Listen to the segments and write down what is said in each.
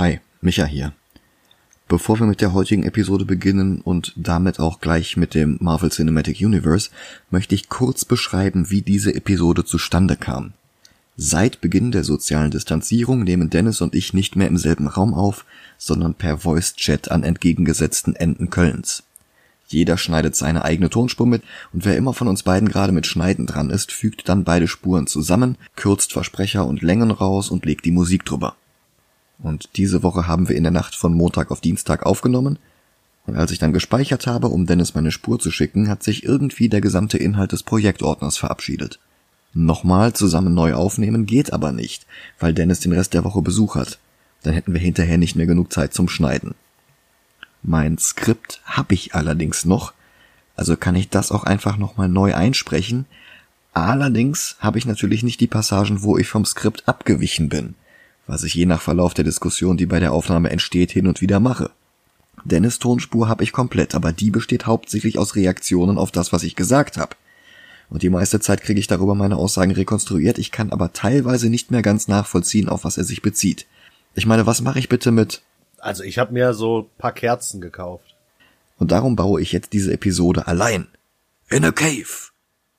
Hi, Micha hier. Bevor wir mit der heutigen Episode beginnen und damit auch gleich mit dem Marvel Cinematic Universe, möchte ich kurz beschreiben, wie diese Episode zustande kam. Seit Beginn der sozialen Distanzierung nehmen Dennis und ich nicht mehr im selben Raum auf, sondern per Voice Chat an entgegengesetzten Enden Kölns. Jeder schneidet seine eigene Tonspur mit und wer immer von uns beiden gerade mit Schneiden dran ist, fügt dann beide Spuren zusammen, kürzt Versprecher und Längen raus und legt die Musik drüber. Und diese Woche haben wir in der Nacht von Montag auf Dienstag aufgenommen. Und als ich dann gespeichert habe, um Dennis meine Spur zu schicken, hat sich irgendwie der gesamte Inhalt des Projektordners verabschiedet. Nochmal zusammen neu aufnehmen geht aber nicht, weil Dennis den Rest der Woche Besuch hat. Dann hätten wir hinterher nicht mehr genug Zeit zum Schneiden. Mein Skript hab ich allerdings noch, also kann ich das auch einfach nochmal neu einsprechen. Allerdings habe ich natürlich nicht die Passagen, wo ich vom Skript abgewichen bin was ich je nach Verlauf der Diskussion, die bei der Aufnahme entsteht, hin und wieder mache. Dennis Tonspur habe ich komplett, aber die besteht hauptsächlich aus Reaktionen auf das, was ich gesagt habe. Und die meiste Zeit kriege ich darüber meine Aussagen rekonstruiert, ich kann aber teilweise nicht mehr ganz nachvollziehen, auf was er sich bezieht. Ich meine, was mache ich bitte mit? Also ich habe mir so paar Kerzen gekauft. Und darum baue ich jetzt diese Episode allein. In a cave.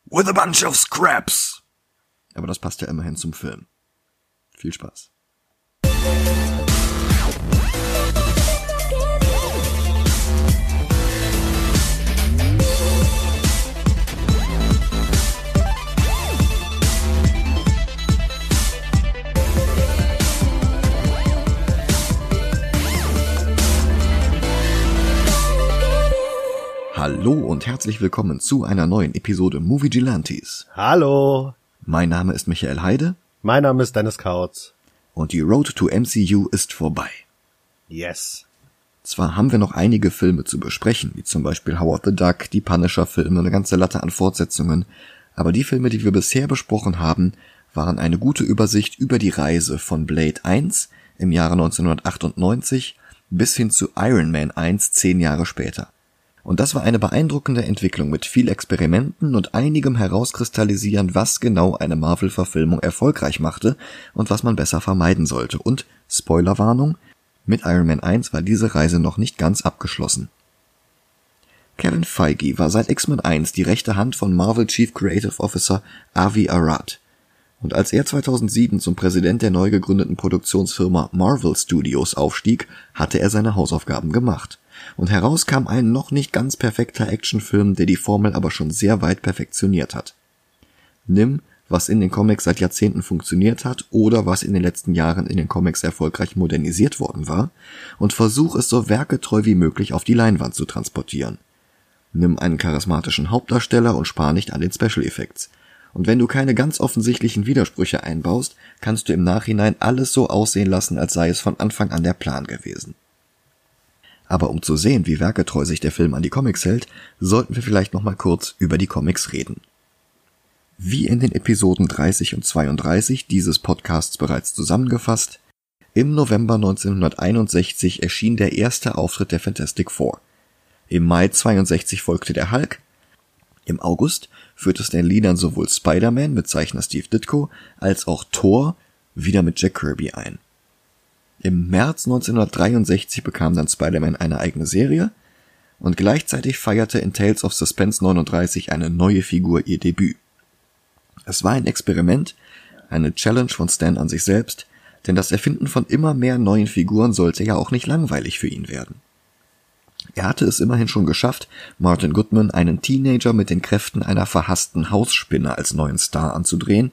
With a bunch of scraps. Aber das passt ja immerhin zum Film. Viel Spaß. Hallo und herzlich willkommen zu einer neuen Episode Movie Gelantes. Hallo. Mein Name ist Michael Heide. Mein Name ist Dennis Kautz. Und die Road to MCU ist vorbei. Yes. Zwar haben wir noch einige Filme zu besprechen, wie zum Beispiel Howard the Duck, die Punisher-Filme, eine ganze Latte an Fortsetzungen, aber die Filme, die wir bisher besprochen haben, waren eine gute Übersicht über die Reise von Blade 1 im Jahre 1998 bis hin zu Iron Man 1 zehn Jahre später. Und das war eine beeindruckende Entwicklung mit viel Experimenten und einigem Herauskristallisieren, was genau eine Marvel-Verfilmung erfolgreich machte und was man besser vermeiden sollte. Und, Spoilerwarnung, mit Iron Man 1 war diese Reise noch nicht ganz abgeschlossen. Kevin Feige war seit X-Men 1 die rechte Hand von Marvel Chief Creative Officer Avi Arad. Und als er 2007 zum Präsident der neu gegründeten Produktionsfirma Marvel Studios aufstieg, hatte er seine Hausaufgaben gemacht und heraus kam ein noch nicht ganz perfekter Actionfilm, der die Formel aber schon sehr weit perfektioniert hat. Nimm, was in den Comics seit Jahrzehnten funktioniert hat oder was in den letzten Jahren in den Comics erfolgreich modernisiert worden war und versuch es so werketreu wie möglich auf die Leinwand zu transportieren. Nimm einen charismatischen Hauptdarsteller und spar nicht an den Special Effects. Und wenn du keine ganz offensichtlichen Widersprüche einbaust, kannst du im Nachhinein alles so aussehen lassen, als sei es von Anfang an der Plan gewesen. Aber um zu sehen, wie werketreu sich der Film an die Comics hält, sollten wir vielleicht noch mal kurz über die Comics reden. Wie in den Episoden 30 und 32 dieses Podcasts bereits zusammengefasst, im November 1961 erschien der erste Auftritt der Fantastic Four. Im Mai 62 folgte der Hulk. Im August führte Stan dann sowohl Spider-Man mit Zeichner Steve Ditko als auch Thor wieder mit Jack Kirby ein. Im März 1963 bekam dann Spider-Man eine eigene Serie und gleichzeitig feierte in Tales of Suspense 39 eine neue Figur ihr Debüt. Es war ein Experiment, eine Challenge von Stan an sich selbst, denn das Erfinden von immer mehr neuen Figuren sollte ja auch nicht langweilig für ihn werden. Er hatte es immerhin schon geschafft, Martin Goodman einen Teenager mit den Kräften einer verhassten Hausspinne als neuen Star anzudrehen,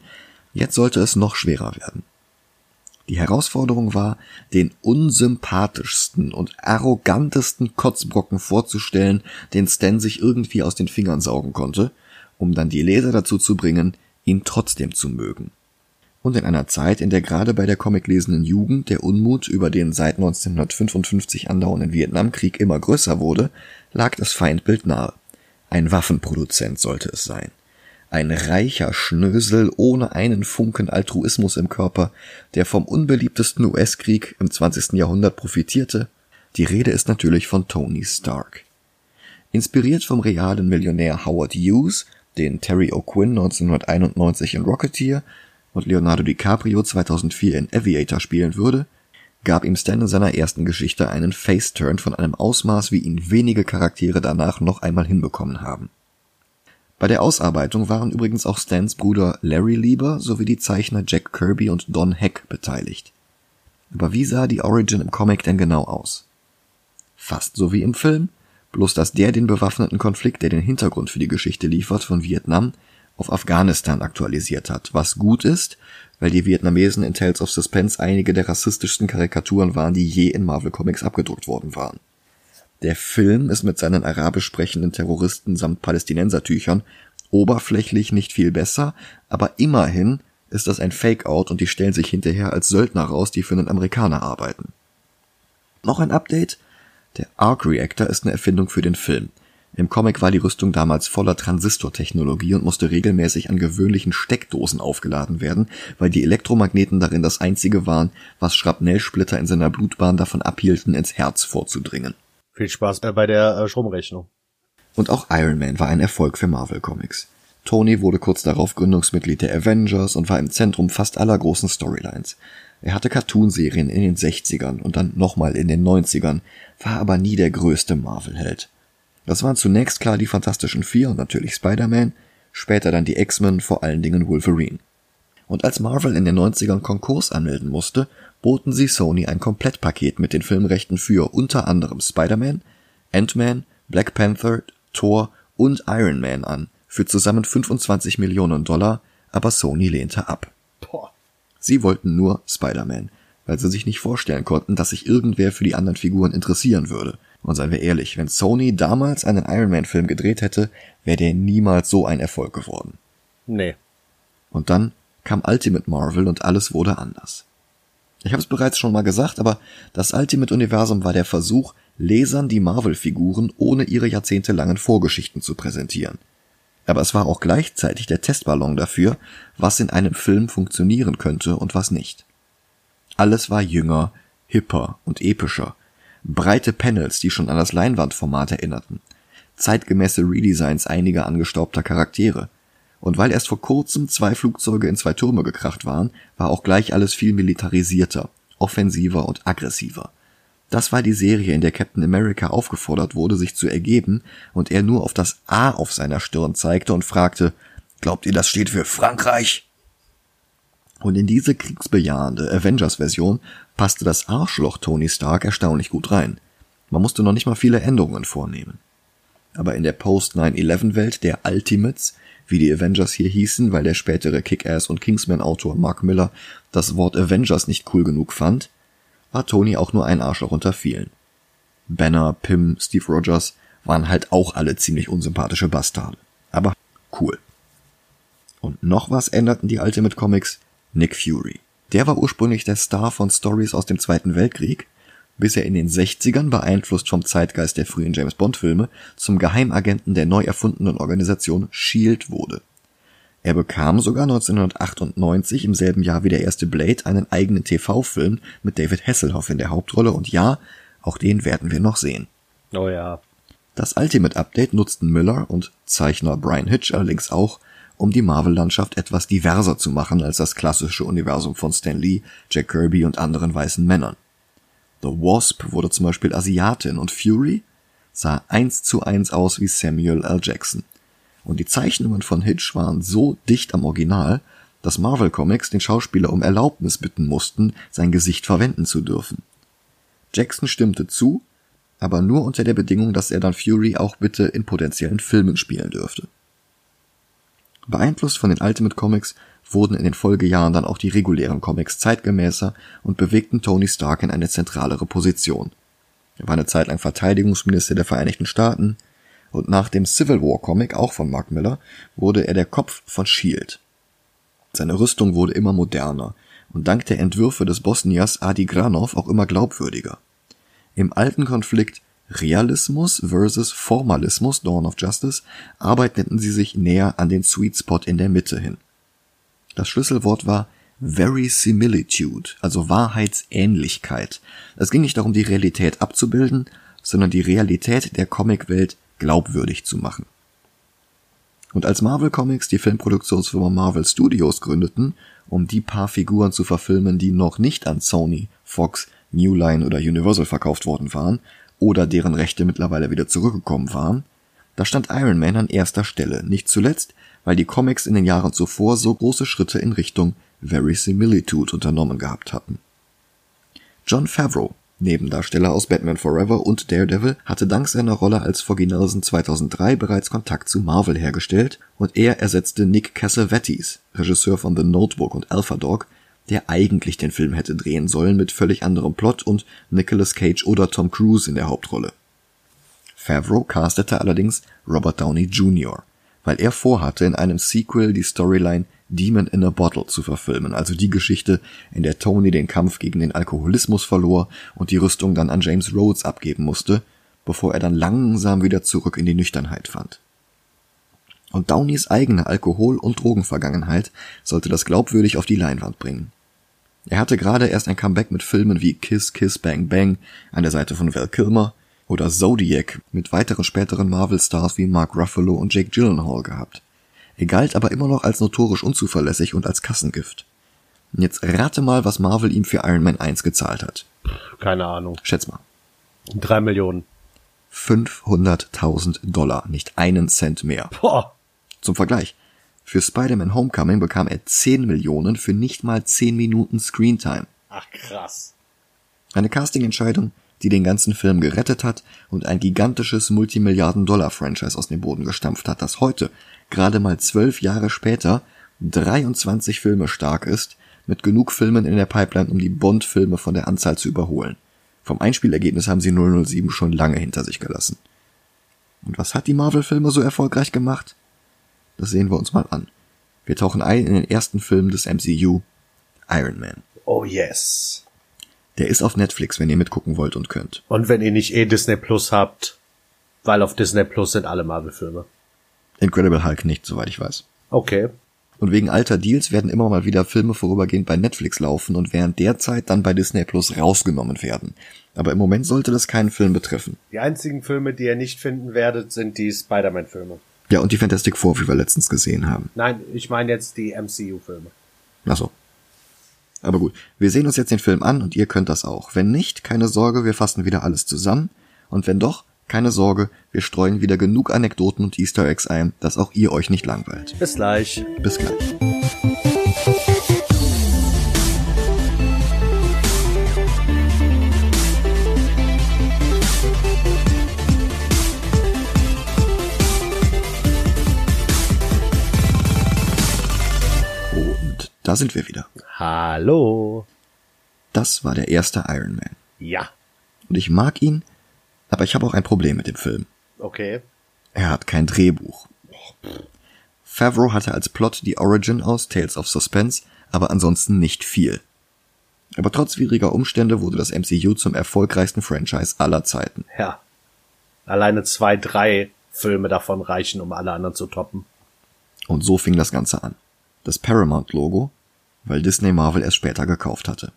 jetzt sollte es noch schwerer werden. Die Herausforderung war, den unsympathischsten und arrogantesten Kotzbrocken vorzustellen, den Stan sich irgendwie aus den Fingern saugen konnte, um dann die Leser dazu zu bringen, ihn trotzdem zu mögen. Und in einer Zeit, in der gerade bei der comiclesenden Jugend der Unmut über den seit 1955 andauernden Vietnamkrieg immer größer wurde, lag das Feindbild nahe. Ein Waffenproduzent sollte es sein. Ein reicher Schnösel ohne einen Funken Altruismus im Körper, der vom unbeliebtesten US-Krieg im 20. Jahrhundert profitierte. Die Rede ist natürlich von Tony Stark. Inspiriert vom realen Millionär Howard Hughes, den Terry O'Quinn 1991 in Rocketeer und Leonardo DiCaprio 2004 in Aviator spielen würde, gab ihm Stan in seiner ersten Geschichte einen Face-Turn von einem Ausmaß, wie ihn wenige Charaktere danach noch einmal hinbekommen haben. Bei der Ausarbeitung waren übrigens auch Stans Bruder Larry Lieber sowie die Zeichner Jack Kirby und Don Heck beteiligt. Aber wie sah die Origin im Comic denn genau aus? Fast so wie im Film, bloß dass der den bewaffneten Konflikt, der den Hintergrund für die Geschichte liefert, von Vietnam auf Afghanistan aktualisiert hat, was gut ist, weil die Vietnamesen in Tales of Suspense einige der rassistischsten Karikaturen waren, die je in Marvel Comics abgedruckt worden waren. Der Film ist mit seinen arabisch sprechenden Terroristen samt Palästinensertüchern oberflächlich nicht viel besser, aber immerhin ist das ein Fake-Out und die stellen sich hinterher als Söldner raus, die für einen Amerikaner arbeiten. Noch ein Update. Der Arc Reactor ist eine Erfindung für den Film. Im Comic war die Rüstung damals voller Transistortechnologie und musste regelmäßig an gewöhnlichen Steckdosen aufgeladen werden, weil die Elektromagneten darin das einzige waren, was Schrapnellsplitter in seiner Blutbahn davon abhielten, ins Herz vorzudringen. Viel Spaß bei der äh, Stromrechnung. Und auch Iron Man war ein Erfolg für Marvel Comics. Tony wurde kurz darauf Gründungsmitglied der Avengers und war im Zentrum fast aller großen Storylines. Er hatte Cartoonserien in den 60ern und dann nochmal in den 90ern, war aber nie der größte Marvel-Held. Das waren zunächst klar die Fantastischen Vier und natürlich Spider-Man, später dann die X-Men, vor allen Dingen Wolverine. Und als Marvel in den 90ern Konkurs anmelden musste, boten sie Sony ein Komplettpaket mit den Filmrechten für unter anderem Spider-Man, Ant-Man, Black Panther, Thor und Iron Man an, für zusammen 25 Millionen Dollar, aber Sony lehnte ab. Sie wollten nur Spider-Man, weil sie sich nicht vorstellen konnten, dass sich irgendwer für die anderen Figuren interessieren würde. Und seien wir ehrlich, wenn Sony damals einen Iron Man Film gedreht hätte, wäre der niemals so ein Erfolg geworden. Nee. Und dann kam Ultimate Marvel und alles wurde anders. Ich habe es bereits schon mal gesagt, aber das Ultimate-Universum war der Versuch, Lesern die Marvel-Figuren ohne ihre jahrzehntelangen Vorgeschichten zu präsentieren. Aber es war auch gleichzeitig der Testballon dafür, was in einem Film funktionieren könnte und was nicht. Alles war jünger, hipper und epischer. Breite Panels, die schon an das Leinwandformat erinnerten. Zeitgemäße Redesigns einiger angestaubter Charaktere. Und weil erst vor kurzem zwei Flugzeuge in zwei Türme gekracht waren, war auch gleich alles viel militarisierter, offensiver und aggressiver. Das war die Serie, in der Captain America aufgefordert wurde, sich zu ergeben und er nur auf das A auf seiner Stirn zeigte und fragte, Glaubt ihr, das steht für Frankreich? Und in diese kriegsbejahende Avengers-Version passte das Arschloch Tony Stark erstaunlich gut rein. Man musste noch nicht mal viele Änderungen vornehmen. Aber in der Post-9-11-Welt der Ultimates wie die Avengers hier hießen, weil der spätere Kick-Ass und Kingsman-Autor Mark Miller das Wort Avengers nicht cool genug fand, war Tony auch nur ein Arschloch unter vielen. Banner, Pym, Steve Rogers waren halt auch alle ziemlich unsympathische Bastarde. Aber cool. Und noch was änderten die Ultimate Comics? Nick Fury. Der war ursprünglich der Star von Stories aus dem Zweiten Weltkrieg bis er in den 60ern, beeinflusst vom Zeitgeist der frühen James Bond Filme, zum Geheimagenten der neu erfundenen Organisation SHIELD wurde. Er bekam sogar 1998 im selben Jahr wie der erste Blade einen eigenen TV-Film mit David Hasselhoff in der Hauptrolle und ja, auch den werden wir noch sehen. Oh ja. Das Ultimate Update nutzten Miller und Zeichner Brian Hitch allerdings auch, um die Marvel-Landschaft etwas diverser zu machen als das klassische Universum von Stan Lee, Jack Kirby und anderen weißen Männern. The Wasp wurde zum Beispiel Asiatin und Fury sah eins zu eins aus wie Samuel L. Jackson. Und die Zeichnungen von Hitch waren so dicht am Original, dass Marvel Comics den Schauspieler um Erlaubnis bitten mussten, sein Gesicht verwenden zu dürfen. Jackson stimmte zu, aber nur unter der Bedingung, dass er dann Fury auch bitte in potenziellen Filmen spielen dürfte. Beeinflusst von den Ultimate Comics wurden in den Folgejahren dann auch die regulären Comics zeitgemäßer und bewegten Tony Stark in eine zentralere Position. Er war eine Zeit lang Verteidigungsminister der Vereinigten Staaten und nach dem Civil War Comic, auch von Mark Miller, wurde er der Kopf von Shield. Seine Rüstung wurde immer moderner und dank der Entwürfe des Bosniers Adi Granov auch immer glaubwürdiger. Im alten Konflikt Realismus versus Formalismus Dawn of Justice arbeiteten sie sich näher an den Sweet Spot in der Mitte hin. Das Schlüsselwort war Verisimilitude, also Wahrheitsähnlichkeit. Es ging nicht darum, die Realität abzubilden, sondern die Realität der Comicwelt glaubwürdig zu machen. Und als Marvel Comics die Filmproduktionsfirma Marvel Studios gründeten, um die paar Figuren zu verfilmen, die noch nicht an Sony, Fox, New Line oder Universal verkauft worden waren oder deren Rechte mittlerweile wieder zurückgekommen waren, da stand Iron Man an erster Stelle, nicht zuletzt, weil die Comics in den Jahren zuvor so große Schritte in Richtung Verisimilitude unternommen gehabt hatten. John Favreau, Nebendarsteller aus Batman Forever und Daredevil, hatte dank seiner Rolle als Foggy Nelson 2003 bereits Kontakt zu Marvel hergestellt und er ersetzte Nick Cassavetes, Regisseur von The Notebook und Alpha Dog, der eigentlich den Film hätte drehen sollen mit völlig anderem Plot und Nicolas Cage oder Tom Cruise in der Hauptrolle. Favreau castete allerdings Robert Downey Jr., weil er vorhatte, in einem Sequel die Storyline Demon in a Bottle zu verfilmen, also die Geschichte, in der Tony den Kampf gegen den Alkoholismus verlor und die Rüstung dann an James Rhodes abgeben musste, bevor er dann langsam wieder zurück in die Nüchternheit fand. Und Downeys eigene Alkohol- und Drogenvergangenheit sollte das glaubwürdig auf die Leinwand bringen. Er hatte gerade erst ein Comeback mit Filmen wie Kiss Kiss Bang Bang an der Seite von Val Kilmer oder Zodiac mit weiteren späteren Marvel-Stars wie Mark Ruffalo und Jake Gyllenhaal gehabt. Er galt aber immer noch als notorisch unzuverlässig und als Kassengift. Jetzt rate mal, was Marvel ihm für Iron Man 1 gezahlt hat. Keine Ahnung. Schätz mal. Drei Millionen. 500.000 Dollar, nicht einen Cent mehr. Boah. Zum Vergleich. Für Spider-Man Homecoming bekam er 10 Millionen für nicht mal 10 Minuten Screentime. Ach krass. Eine Castingentscheidung, die den ganzen Film gerettet hat und ein gigantisches Multimilliarden-Dollar-Franchise aus dem Boden gestampft hat, das heute, gerade mal zwölf Jahre später, 23 Filme stark ist, mit genug Filmen in der Pipeline, um die Bond-Filme von der Anzahl zu überholen. Vom Einspielergebnis haben sie 007 schon lange hinter sich gelassen. Und was hat die Marvel-Filme so erfolgreich gemacht? Das sehen wir uns mal an. Wir tauchen ein in den ersten Film des MCU, Iron Man. Oh yes. Der ist auf Netflix, wenn ihr mitgucken wollt und könnt. Und wenn ihr nicht eh Disney Plus habt, weil auf Disney Plus sind alle Marvel-Filme. Incredible Hulk nicht, soweit ich weiß. Okay. Und wegen alter Deals werden immer mal wieder Filme vorübergehend bei Netflix laufen und während der Zeit dann bei Disney Plus rausgenommen werden. Aber im Moment sollte das keinen Film betreffen. Die einzigen Filme, die ihr nicht finden werdet, sind die Spider-Man-Filme. Ja, und die Fantastic Four, wie wir letztens gesehen haben. Nein, ich meine jetzt die MCU-Filme. Ach so. Aber gut, wir sehen uns jetzt den Film an und ihr könnt das auch. Wenn nicht, keine Sorge, wir fassen wieder alles zusammen. Und wenn doch, keine Sorge, wir streuen wieder genug Anekdoten und Easter Eggs ein, dass auch ihr euch nicht langweilt. Bis gleich. Bis gleich. Und da sind wir wieder. Hallo. Das war der erste Iron Man. Ja. Und ich mag ihn, aber ich habe auch ein Problem mit dem Film. Okay. Er hat kein Drehbuch. Favreau hatte als Plot die Origin aus Tales of Suspense, aber ansonsten nicht viel. Aber trotz widriger Umstände wurde das MCU zum erfolgreichsten Franchise aller Zeiten. Ja. Alleine zwei, drei Filme davon reichen, um alle anderen zu toppen. Und so fing das Ganze an. Das Paramount-Logo, weil Disney Marvel erst später gekauft hatte.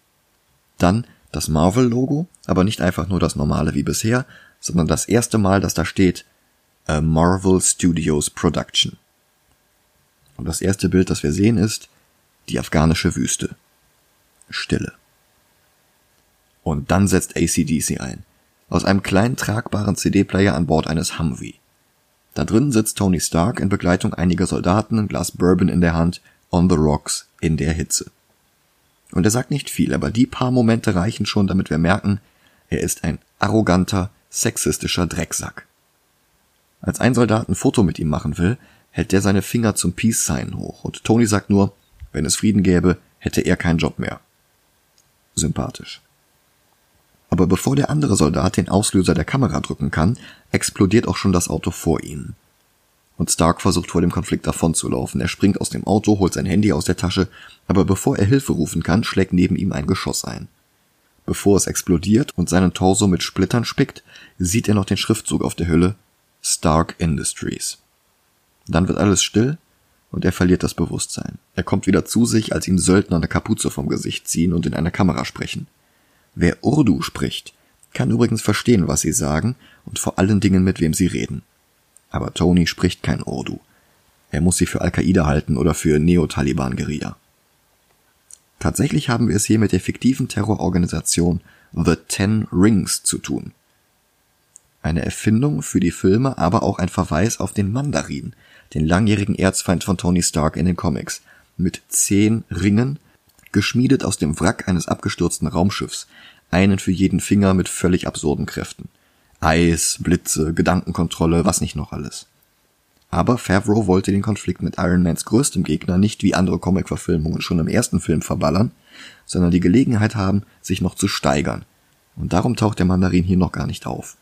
Dann das Marvel-Logo, aber nicht einfach nur das normale wie bisher, sondern das erste Mal, dass da steht A Marvel Studios Production. Und das erste Bild, das wir sehen, ist die afghanische Wüste. Stille. Und dann setzt ACDC ein. Aus einem kleinen tragbaren CD-Player an Bord eines Humvee. Da drin sitzt Tony Stark in Begleitung einiger Soldaten, ein Glas Bourbon in der Hand, on the rocks, in der Hitze. Und er sagt nicht viel, aber die paar Momente reichen schon, damit wir merken, er ist ein arroganter, sexistischer Drecksack. Als ein Soldat ein Foto mit ihm machen will, hält der seine Finger zum Peace-Sign hoch und Tony sagt nur, wenn es Frieden gäbe, hätte er keinen Job mehr. Sympathisch. Aber bevor der andere Soldat den Auslöser der Kamera drücken kann, explodiert auch schon das Auto vor ihnen. Und Stark versucht vor dem Konflikt davonzulaufen. Er springt aus dem Auto, holt sein Handy aus der Tasche, aber bevor er Hilfe rufen kann, schlägt neben ihm ein Geschoss ein. Bevor es explodiert und seinen Torso mit Splittern spickt, sieht er noch den Schriftzug auf der Hülle Stark Industries. Dann wird alles still und er verliert das Bewusstsein. Er kommt wieder zu sich, als ihm Söldner eine Kapuze vom Gesicht ziehen und in eine Kamera sprechen. Wer Urdu spricht, kann übrigens verstehen, was sie sagen und vor allen Dingen mit wem sie reden. Aber Tony spricht kein Urdu. Er muss sie für Al-Qaida halten oder für Neo-Taliban-Guerilla. Tatsächlich haben wir es hier mit der fiktiven Terrororganisation The Ten Rings zu tun. Eine Erfindung für die Filme, aber auch ein Verweis auf den Mandarin, den langjährigen Erzfeind von Tony Stark in den Comics, mit zehn Ringen, geschmiedet aus dem Wrack eines abgestürzten Raumschiffs, einen für jeden Finger mit völlig absurden Kräften. Eis, Blitze, Gedankenkontrolle, was nicht noch alles. Aber Favreau wollte den Konflikt mit Iron Mans größtem Gegner nicht wie andere Comic-Verfilmungen schon im ersten Film verballern, sondern die Gelegenheit haben, sich noch zu steigern. Und darum taucht der Mandarin hier noch gar nicht auf.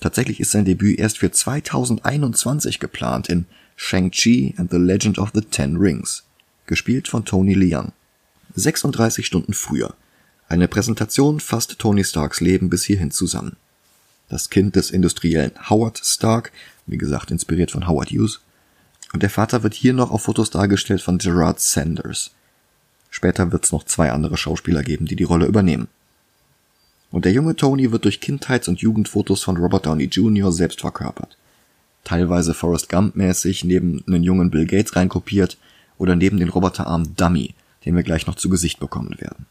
Tatsächlich ist sein Debüt erst für 2021 geplant in Shang-Chi and the Legend of the Ten Rings, gespielt von Tony Leung. 36 Stunden früher. Eine Präsentation fasst Tony Starks Leben bis hierhin zusammen. Das Kind des Industriellen Howard Stark, wie gesagt inspiriert von Howard Hughes, und der Vater wird hier noch auf Fotos dargestellt von Gerard Sanders. Später wird es noch zwei andere Schauspieler geben, die die Rolle übernehmen. Und der junge Tony wird durch Kindheits- und Jugendfotos von Robert Downey Jr. selbst verkörpert. Teilweise Forrest Gump-mäßig neben einen jungen Bill Gates reinkopiert oder neben den Roboterarm Dummy, den wir gleich noch zu Gesicht bekommen werden.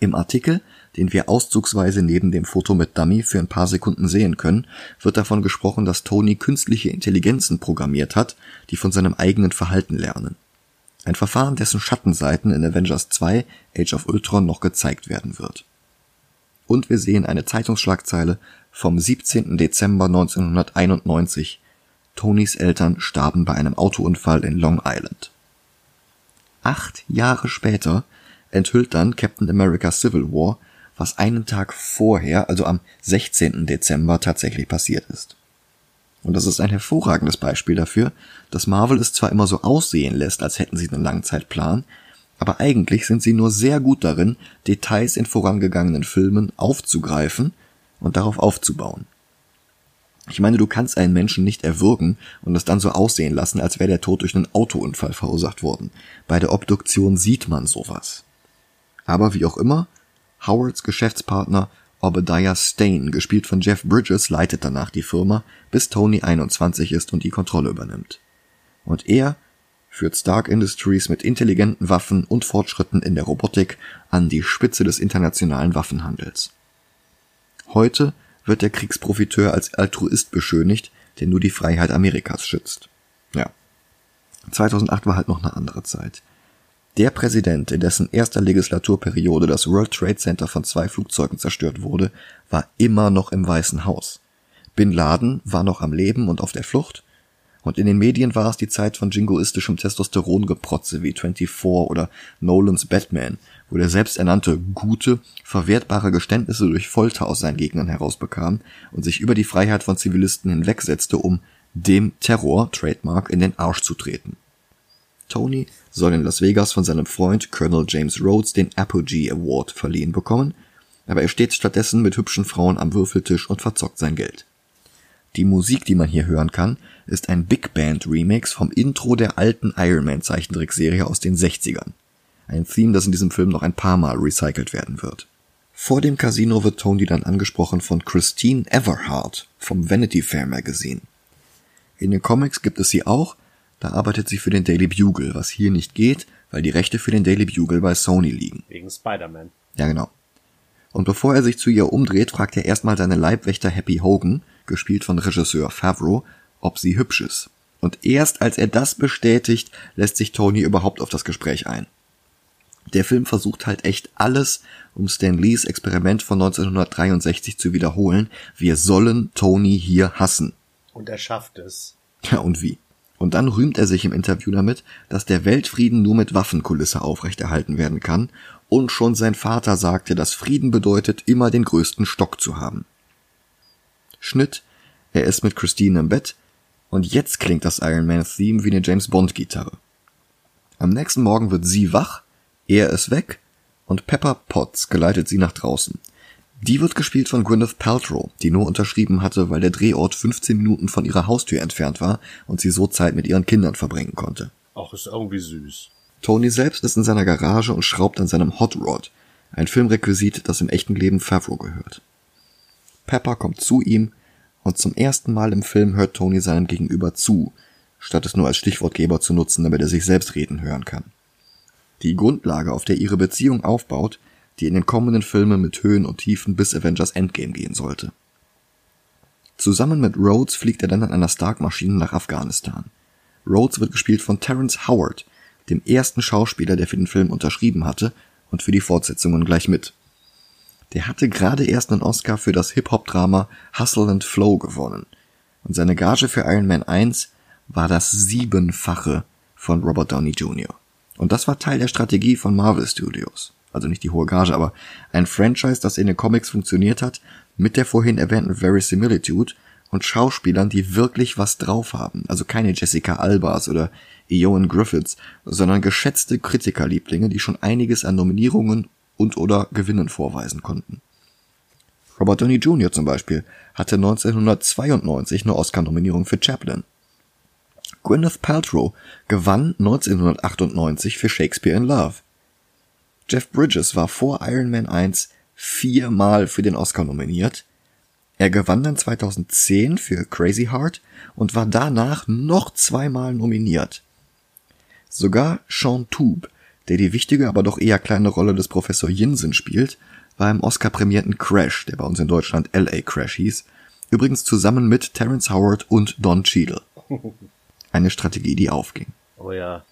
Im Artikel, den wir auszugsweise neben dem Foto mit Dummy für ein paar Sekunden sehen können, wird davon gesprochen, dass Tony künstliche Intelligenzen programmiert hat, die von seinem eigenen Verhalten lernen. Ein Verfahren, dessen Schattenseiten in Avengers 2 Age of Ultron noch gezeigt werden wird. Und wir sehen eine Zeitungsschlagzeile vom 17. Dezember 1991. Tonys Eltern starben bei einem Autounfall in Long Island. Acht Jahre später enthüllt dann Captain America Civil War, was einen Tag vorher, also am 16. Dezember, tatsächlich passiert ist. Und das ist ein hervorragendes Beispiel dafür, dass Marvel es zwar immer so aussehen lässt, als hätten sie einen Langzeitplan, aber eigentlich sind sie nur sehr gut darin, Details in vorangegangenen Filmen aufzugreifen und darauf aufzubauen. Ich meine, du kannst einen Menschen nicht erwürgen und es dann so aussehen lassen, als wäre der Tod durch einen Autounfall verursacht worden. Bei der Obduktion sieht man sowas. Aber wie auch immer, Howards Geschäftspartner Obadiah Stane, gespielt von Jeff Bridges, leitet danach die Firma, bis Tony 21 ist und die Kontrolle übernimmt. Und er führt Stark Industries mit intelligenten Waffen und Fortschritten in der Robotik an die Spitze des internationalen Waffenhandels. Heute wird der Kriegsprofiteur als Altruist beschönigt, der nur die Freiheit Amerikas schützt. Ja. 2008 war halt noch eine andere Zeit. Der Präsident, in dessen erster Legislaturperiode das World Trade Center von zwei Flugzeugen zerstört wurde, war immer noch im Weißen Haus. Bin Laden war noch am Leben und auf der Flucht. Und in den Medien war es die Zeit von jingoistischem Testosterongeprotze wie 24 oder Nolans Batman, wo der selbsternannte Gute verwertbare Geständnisse durch Folter aus seinen Gegnern herausbekam und sich über die Freiheit von Zivilisten hinwegsetzte, um dem Terror, Trademark, in den Arsch zu treten. Tony soll in Las Vegas von seinem Freund Colonel James Rhodes den Apogee Award verliehen bekommen, aber er steht stattdessen mit hübschen Frauen am Würfeltisch und verzockt sein Geld. Die Musik, die man hier hören kann, ist ein Big Band Remix vom Intro der alten Iron Man Zeichentrickserie aus den 60ern. Ein Theme, das in diesem Film noch ein paar Mal recycelt werden wird. Vor dem Casino wird Tony dann angesprochen von Christine Everhart vom Vanity Fair Magazine. In den Comics gibt es sie auch, da arbeitet sie für den Daily Bugle, was hier nicht geht, weil die Rechte für den Daily Bugle bei Sony liegen. Wegen Spider-Man. Ja, genau. Und bevor er sich zu ihr umdreht, fragt er erstmal seine Leibwächter Happy Hogan, gespielt von Regisseur Favreau, ob sie hübsch ist. Und erst als er das bestätigt, lässt sich Tony überhaupt auf das Gespräch ein. Der Film versucht halt echt alles, um Stan Lees Experiment von 1963 zu wiederholen. Wir sollen Tony hier hassen. Und er schafft es. Ja, und wie? Und dann rühmt er sich im Interview damit, dass der Weltfrieden nur mit Waffenkulisse aufrechterhalten werden kann, und schon sein Vater sagte, dass Frieden bedeutet, immer den größten Stock zu haben. Schnitt, er ist mit Christine im Bett, und jetzt klingt das Iron Man Theme wie eine James Bond Gitarre. Am nächsten Morgen wird sie wach, er ist weg, und Pepper Potts geleitet sie nach draußen. Die wird gespielt von Gwyneth Paltrow, die nur unterschrieben hatte, weil der Drehort 15 Minuten von ihrer Haustür entfernt war und sie so Zeit mit ihren Kindern verbringen konnte. Auch ist irgendwie süß. Tony selbst ist in seiner Garage und schraubt an seinem Hot Rod, ein Filmrequisit, das im echten Leben Favreau gehört. Pepper kommt zu ihm und zum ersten Mal im Film hört Tony seinem Gegenüber zu, statt es nur als Stichwortgeber zu nutzen, damit er sich selbst reden hören kann. Die Grundlage, auf der ihre Beziehung aufbaut, die in den kommenden Filmen mit Höhen und Tiefen bis Avengers Endgame gehen sollte. Zusammen mit Rhodes fliegt er dann in einer Stark-Maschine nach Afghanistan. Rhodes wird gespielt von Terrence Howard, dem ersten Schauspieler, der für den Film unterschrieben hatte und für die Fortsetzungen gleich mit. Der hatte gerade erst einen Oscar für das Hip-Hop-Drama Hustle and Flow gewonnen. Und seine Gage für Iron Man 1 war das siebenfache von Robert Downey Jr. Und das war Teil der Strategie von Marvel Studios. Also nicht die hohe Gage, aber ein Franchise, das in den Comics funktioniert hat, mit der vorhin erwähnten Verisimilitude und Schauspielern, die wirklich was drauf haben. Also keine Jessica Albas oder Eoin Griffiths, sondern geschätzte Kritikerlieblinge, die schon einiges an Nominierungen und oder Gewinnen vorweisen konnten. Robert Downey Jr. zum Beispiel hatte 1992 eine Oscar-Nominierung für Chaplin. Gwyneth Paltrow gewann 1998 für Shakespeare in Love. Jeff Bridges war vor Iron Man 1 viermal für den Oscar nominiert. Er gewann dann 2010 für Crazy Heart und war danach noch zweimal nominiert. Sogar Sean Tube, der die wichtige, aber doch eher kleine Rolle des Professor Yinsen spielt, war im Oscar-prämierten Crash, der bei uns in Deutschland LA Crash hieß, übrigens zusammen mit Terence Howard und Don Cheadle. Eine Strategie, die aufging. Oh ja.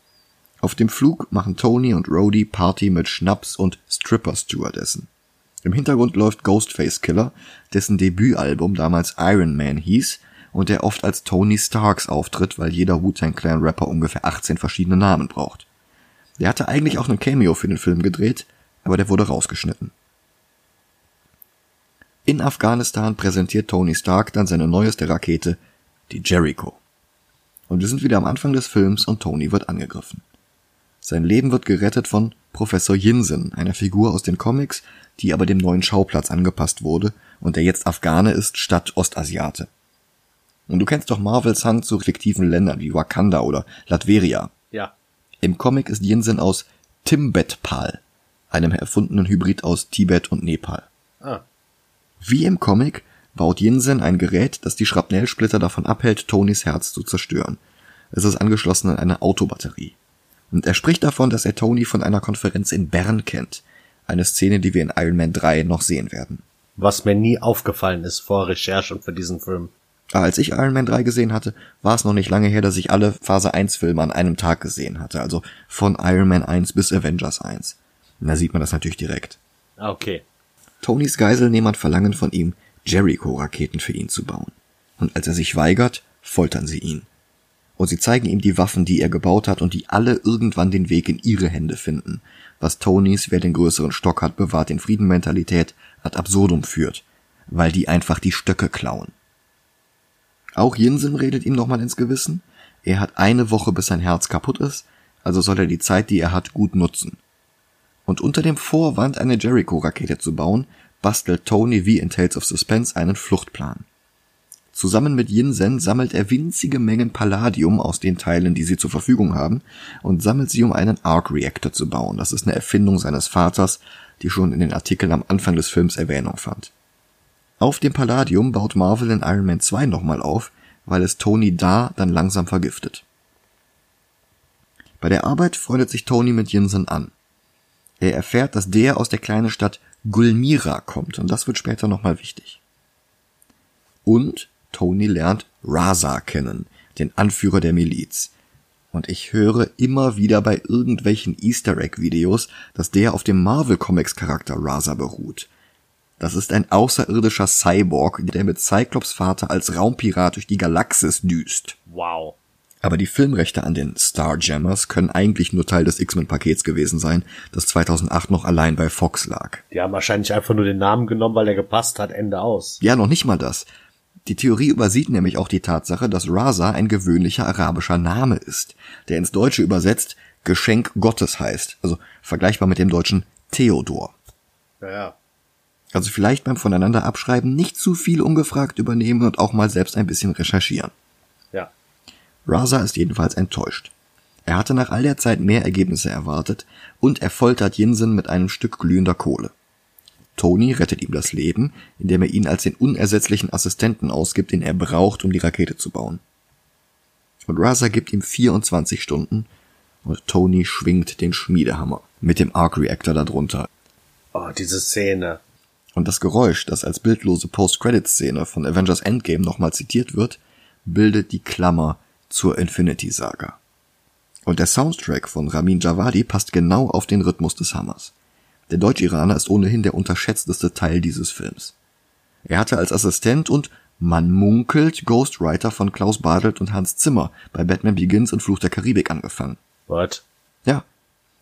Auf dem Flug machen Tony und Rhodey Party mit Schnaps und Stripper-Stewardessen. Im Hintergrund läuft Ghostface Killer, dessen Debütalbum damals Iron Man hieß und der oft als Tony Starks auftritt, weil jeder Wu-Tang Clan Rapper ungefähr 18 verschiedene Namen braucht. Der hatte eigentlich auch einen Cameo für den Film gedreht, aber der wurde rausgeschnitten. In Afghanistan präsentiert Tony Stark dann seine neueste Rakete, die Jericho. Und wir sind wieder am Anfang des Films und Tony wird angegriffen. Sein Leben wird gerettet von Professor Yinsen, einer Figur aus den Comics, die aber dem neuen Schauplatz angepasst wurde und der jetzt Afghane ist statt Ostasiate. Und du kennst doch Marvels Hand zu fiktiven Ländern wie Wakanda oder Latveria. Ja. Im Comic ist Yinsen aus Timbetpal, einem erfundenen Hybrid aus Tibet und Nepal. Ah. Wie im Comic baut Yinsen ein Gerät, das die Schrapnellsplitter davon abhält, Tonys Herz zu zerstören. Es ist angeschlossen an eine Autobatterie. Und er spricht davon, dass er Tony von einer Konferenz in Bern kennt. Eine Szene, die wir in Iron Man 3 noch sehen werden. Was mir nie aufgefallen ist vor Recherche und für diesen Film. Als ich Iron Man 3 gesehen hatte, war es noch nicht lange her, dass ich alle Phase 1 Filme an einem Tag gesehen hatte. Also von Iron Man 1 bis Avengers 1. Und da sieht man das natürlich direkt. Ah, Okay. Tonys Geiselnehmern verlangen von ihm, Jericho-Raketen für ihn zu bauen. Und als er sich weigert, foltern sie ihn. Und sie zeigen ihm die Waffen, die er gebaut hat und die alle irgendwann den Weg in ihre Hände finden. Was Tonys, wer den größeren Stock hat, bewahrt den Friedenmentalität ad absurdum führt. Weil die einfach die Stöcke klauen. Auch Jinsen redet ihm nochmal ins Gewissen. Er hat eine Woche, bis sein Herz kaputt ist, also soll er die Zeit, die er hat, gut nutzen. Und unter dem Vorwand, eine Jericho-Rakete zu bauen, bastelt Tony wie in Tales of Suspense einen Fluchtplan. Zusammen mit Yinsen sammelt er winzige Mengen Palladium aus den Teilen, die sie zur Verfügung haben, und sammelt sie, um einen Arc Reactor zu bauen. Das ist eine Erfindung seines Vaters, die schon in den Artikeln am Anfang des Films Erwähnung fand. Auf dem Palladium baut Marvel in Iron Man 2 nochmal auf, weil es Tony da dann langsam vergiftet. Bei der Arbeit freundet sich Tony mit Yinsen an. Er erfährt, dass der aus der kleinen Stadt Gulmira kommt und das wird später nochmal wichtig. Und Tony lernt Raza kennen, den Anführer der Miliz. Und ich höre immer wieder bei irgendwelchen Easter Egg Videos, dass der auf dem Marvel Comics Charakter Raza beruht. Das ist ein außerirdischer Cyborg, der mit Cyclops Vater als Raumpirat durch die Galaxis düst. Wow. Aber die Filmrechte an den Starjammers können eigentlich nur Teil des X-Men-Pakets gewesen sein, das 2008 noch allein bei Fox lag. Die haben wahrscheinlich einfach nur den Namen genommen, weil er gepasst hat. Ende aus. Ja, noch nicht mal das. Die Theorie übersieht nämlich auch die Tatsache, dass Raza ein gewöhnlicher arabischer Name ist, der ins Deutsche übersetzt Geschenk Gottes heißt, also vergleichbar mit dem deutschen Theodor. Ja, ja. Also vielleicht beim voneinander abschreiben nicht zu viel ungefragt übernehmen und auch mal selbst ein bisschen recherchieren. Ja. Raza ist jedenfalls enttäuscht. Er hatte nach all der Zeit mehr Ergebnisse erwartet und er foltert Jinsen mit einem Stück glühender Kohle. Tony rettet ihm das Leben, indem er ihn als den unersetzlichen Assistenten ausgibt, den er braucht, um die Rakete zu bauen. Und Raza gibt ihm 24 Stunden und Tony schwingt den Schmiedehammer mit dem Arc Reactor darunter. Oh, diese Szene. Und das Geräusch, das als bildlose Post-Credit-Szene von Avengers Endgame nochmal zitiert wird, bildet die Klammer zur Infinity-Saga. Und der Soundtrack von Ramin Javadi passt genau auf den Rhythmus des Hammers. Der Deutsch-Iraner ist ohnehin der unterschätzteste Teil dieses Films. Er hatte als Assistent und man munkelt Ghostwriter von Klaus Badelt und Hans Zimmer bei Batman Begins und Fluch der Karibik angefangen. What? Ja.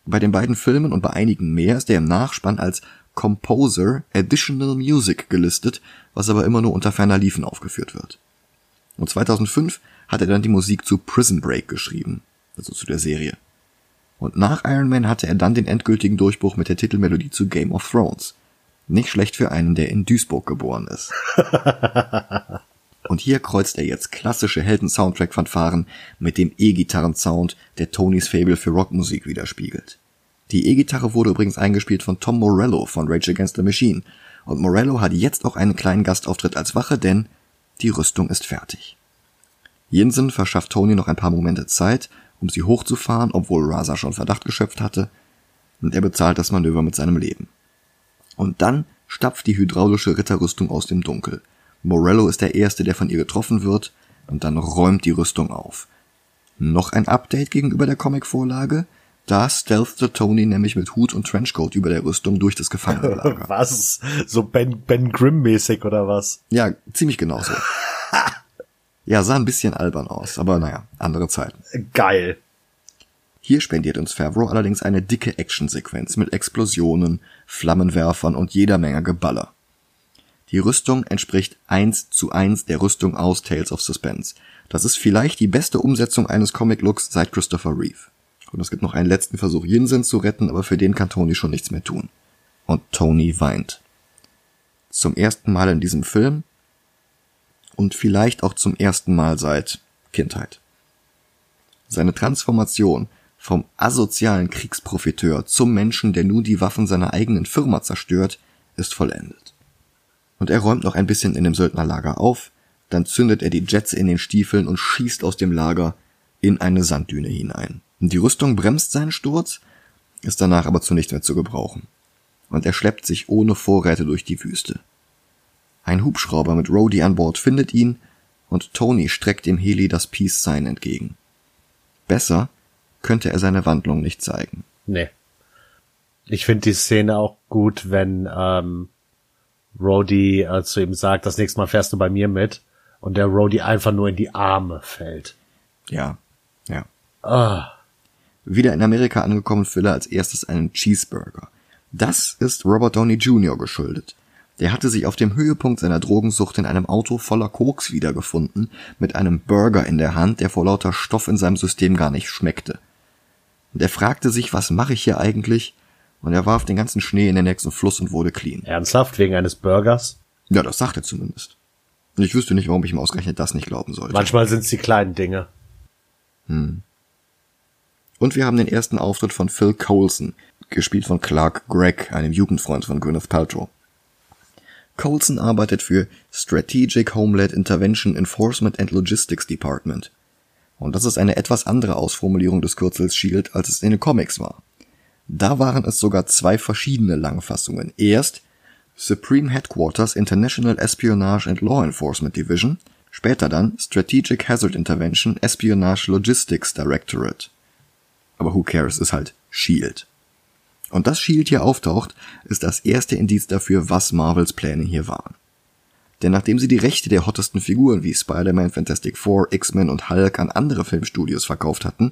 Bei den beiden Filmen und bei einigen mehr ist er im Nachspann als Composer Additional Music gelistet, was aber immer nur unter ferner Liefen aufgeführt wird. Und 2005 hat er dann die Musik zu Prison Break geschrieben, also zu der Serie. Und nach Iron Man hatte er dann den endgültigen Durchbruch mit der Titelmelodie zu Game of Thrones. Nicht schlecht für einen, der in Duisburg geboren ist. Und hier kreuzt er jetzt klassische Helden-Soundtrack-Fanfaren mit dem E-Gitarren-Sound, der Tonys Fable für Rockmusik widerspiegelt. Die E-Gitarre wurde übrigens eingespielt von Tom Morello von Rage Against the Machine. Und Morello hat jetzt auch einen kleinen Gastauftritt als Wache, denn die Rüstung ist fertig. Jensen verschafft Tony noch ein paar Momente Zeit, um sie hochzufahren, obwohl Raza schon Verdacht geschöpft hatte, und er bezahlt das Manöver mit seinem Leben. Und dann stapft die hydraulische Ritterrüstung aus dem Dunkel. Morello ist der Erste, der von ihr getroffen wird, und dann räumt die Rüstung auf. Noch ein Update gegenüber der Comicvorlage? Da stealthte Tony nämlich mit Hut und Trenchcoat über der Rüstung durch das Gefangenenlager. was? So Ben, ben Grimm-mäßig oder was? Ja, ziemlich genauso. ja, sah ein bisschen albern aus, aber naja, andere Zeiten. Geil. Hier spendiert uns Favreau allerdings eine dicke Actionsequenz mit Explosionen, Flammenwerfern und jeder Menge Geballer. Die Rüstung entspricht eins zu eins der Rüstung aus Tales of Suspense. Das ist vielleicht die beste Umsetzung eines Comic-Looks seit Christopher Reeve. Und es gibt noch einen letzten Versuch, Yinsen zu retten, aber für den kann Tony schon nichts mehr tun. Und Tony weint. Zum ersten Mal in diesem Film und vielleicht auch zum ersten Mal seit Kindheit. Seine Transformation vom asozialen Kriegsprofiteur zum Menschen, der nun die Waffen seiner eigenen Firma zerstört, ist vollendet. Und er räumt noch ein bisschen in dem Söldnerlager auf, dann zündet er die Jets in den Stiefeln und schießt aus dem Lager in eine Sanddüne hinein. Die Rüstung bremst seinen Sturz, ist danach aber zu nichts mehr zu gebrauchen. Und er schleppt sich ohne Vorräte durch die Wüste. Ein Hubschrauber mit Rhodey an Bord findet ihn und Tony streckt dem Heli das Peace Sign entgegen. Besser könnte er seine Wandlung nicht zeigen. Nee. Ich finde die Szene auch gut, wenn ähm, Rhodey äh, zu ihm sagt, das nächste Mal fährst du bei mir mit und der Rhodey einfach nur in die Arme fällt. Ja, ja. Ah. Wieder in Amerika angekommen will er als erstes einen Cheeseburger. Das ist Robert Downey Jr. geschuldet. Der hatte sich auf dem Höhepunkt seiner Drogensucht in einem Auto voller Koks wiedergefunden, mit einem Burger in der Hand, der vor lauter Stoff in seinem System gar nicht schmeckte. Und er fragte sich, was mache ich hier eigentlich? Und er warf den ganzen Schnee in den nächsten Fluss und wurde clean. Ernsthaft? Wegen eines Burgers? Ja, das sagt er zumindest. Und ich wüsste nicht, warum ich ihm ausgerechnet das nicht glauben sollte. Manchmal sind es die kleinen Dinge. Hm. Und wir haben den ersten Auftritt von Phil Coulson, gespielt von Clark Gregg, einem Jugendfreund von Gwyneth Paltrow. Coulson arbeitet für Strategic Homeland Intervention Enforcement and Logistics Department. Und das ist eine etwas andere Ausformulierung des Kürzels SHIELD, als es in den Comics war. Da waren es sogar zwei verschiedene Langfassungen. Erst Supreme Headquarters International Espionage and Law Enforcement Division, später dann Strategic Hazard Intervention Espionage Logistics Directorate. Aber who cares, ist halt SHIELD. Und dass SHIELD hier auftaucht, ist das erste Indiz dafür, was Marvels Pläne hier waren. Denn nachdem sie die Rechte der hottesten Figuren wie Spider-Man, Fantastic Four, X-Men und Hulk an andere Filmstudios verkauft hatten,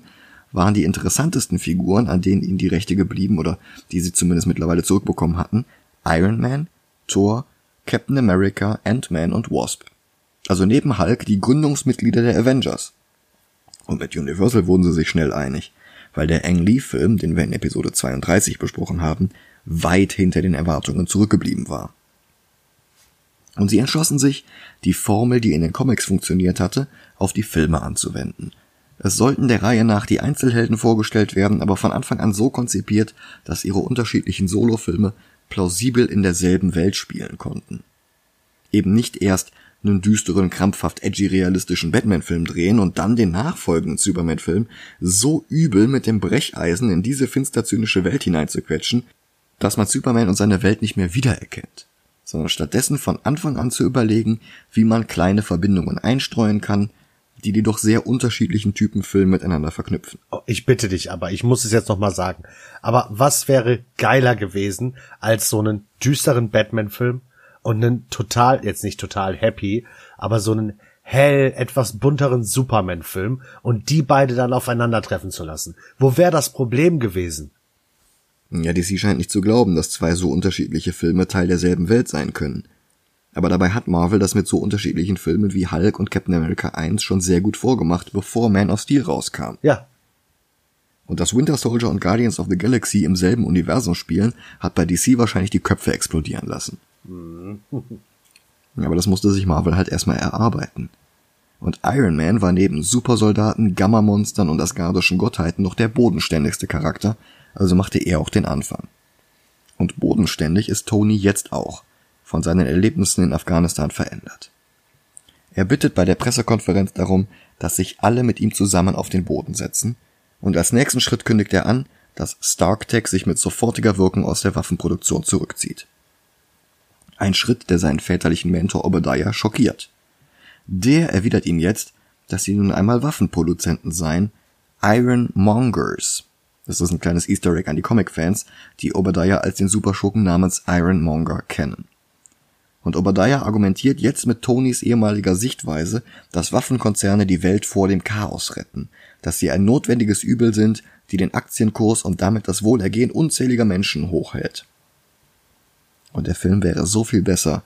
waren die interessantesten Figuren, an denen ihnen die Rechte geblieben oder die sie zumindest mittlerweile zurückbekommen hatten, Iron Man, Thor, Captain America, Ant-Man und Wasp. Also neben Hulk die Gründungsmitglieder der Avengers. Und mit Universal wurden sie sich schnell einig, weil der Ang Lee-Film, den wir in Episode 32 besprochen haben, weit hinter den Erwartungen zurückgeblieben war. Und sie entschlossen sich, die Formel, die in den Comics funktioniert hatte, auf die Filme anzuwenden. Es sollten der Reihe nach die Einzelhelden vorgestellt werden, aber von Anfang an so konzipiert, dass ihre unterschiedlichen Solofilme plausibel in derselben Welt spielen konnten. Eben nicht erst einen düsteren, krampfhaft edgy realistischen Batman-Film drehen und dann den nachfolgenden Superman-Film so übel mit dem Brecheisen in diese finster zynische Welt hineinzuquetschen, dass man Superman und seine Welt nicht mehr wiedererkennt, sondern stattdessen von Anfang an zu überlegen, wie man kleine Verbindungen einstreuen kann, die die doch sehr unterschiedlichen Typen Film miteinander verknüpfen. Oh, ich bitte dich, aber ich muss es jetzt noch mal sagen. Aber was wäre geiler gewesen als so einen düsteren Batman-Film und einen total, jetzt nicht total happy, aber so einen hell, etwas bunteren Superman-Film und die beide dann aufeinandertreffen zu lassen? Wo wäre das Problem gewesen? Ja, DC scheint nicht zu glauben, dass zwei so unterschiedliche Filme Teil derselben Welt sein können. Aber dabei hat Marvel das mit so unterschiedlichen Filmen wie Hulk und Captain America 1 schon sehr gut vorgemacht, bevor Man of Steel rauskam. Ja. Und dass Winter Soldier und Guardians of the Galaxy im selben Universum spielen, hat bei DC wahrscheinlich die Köpfe explodieren lassen. Mhm. Aber das musste sich Marvel halt erstmal erarbeiten. Und Iron Man war neben Supersoldaten, Gamma-Monstern und asgardischen Gottheiten noch der bodenständigste Charakter, also machte er auch den Anfang. Und bodenständig ist Tony jetzt auch, von seinen Erlebnissen in Afghanistan verändert. Er bittet bei der Pressekonferenz darum, dass sich alle mit ihm zusammen auf den Boden setzen, und als nächsten Schritt kündigt er an, dass StarkTech sich mit sofortiger Wirkung aus der Waffenproduktion zurückzieht. Ein Schritt, der seinen väterlichen Mentor Obadiah schockiert. Der erwidert ihm jetzt, dass sie nun einmal Waffenproduzenten seien, Iron Mongers. Das ist ein kleines Easter Egg an die Comic-Fans, die Obadiah als den Superschurken namens Iron Monger kennen. Und Obadiah argumentiert jetzt mit Tonys ehemaliger Sichtweise, dass Waffenkonzerne die Welt vor dem Chaos retten, dass sie ein notwendiges Übel sind, die den Aktienkurs und damit das Wohlergehen unzähliger Menschen hochhält. Und der Film wäre so viel besser,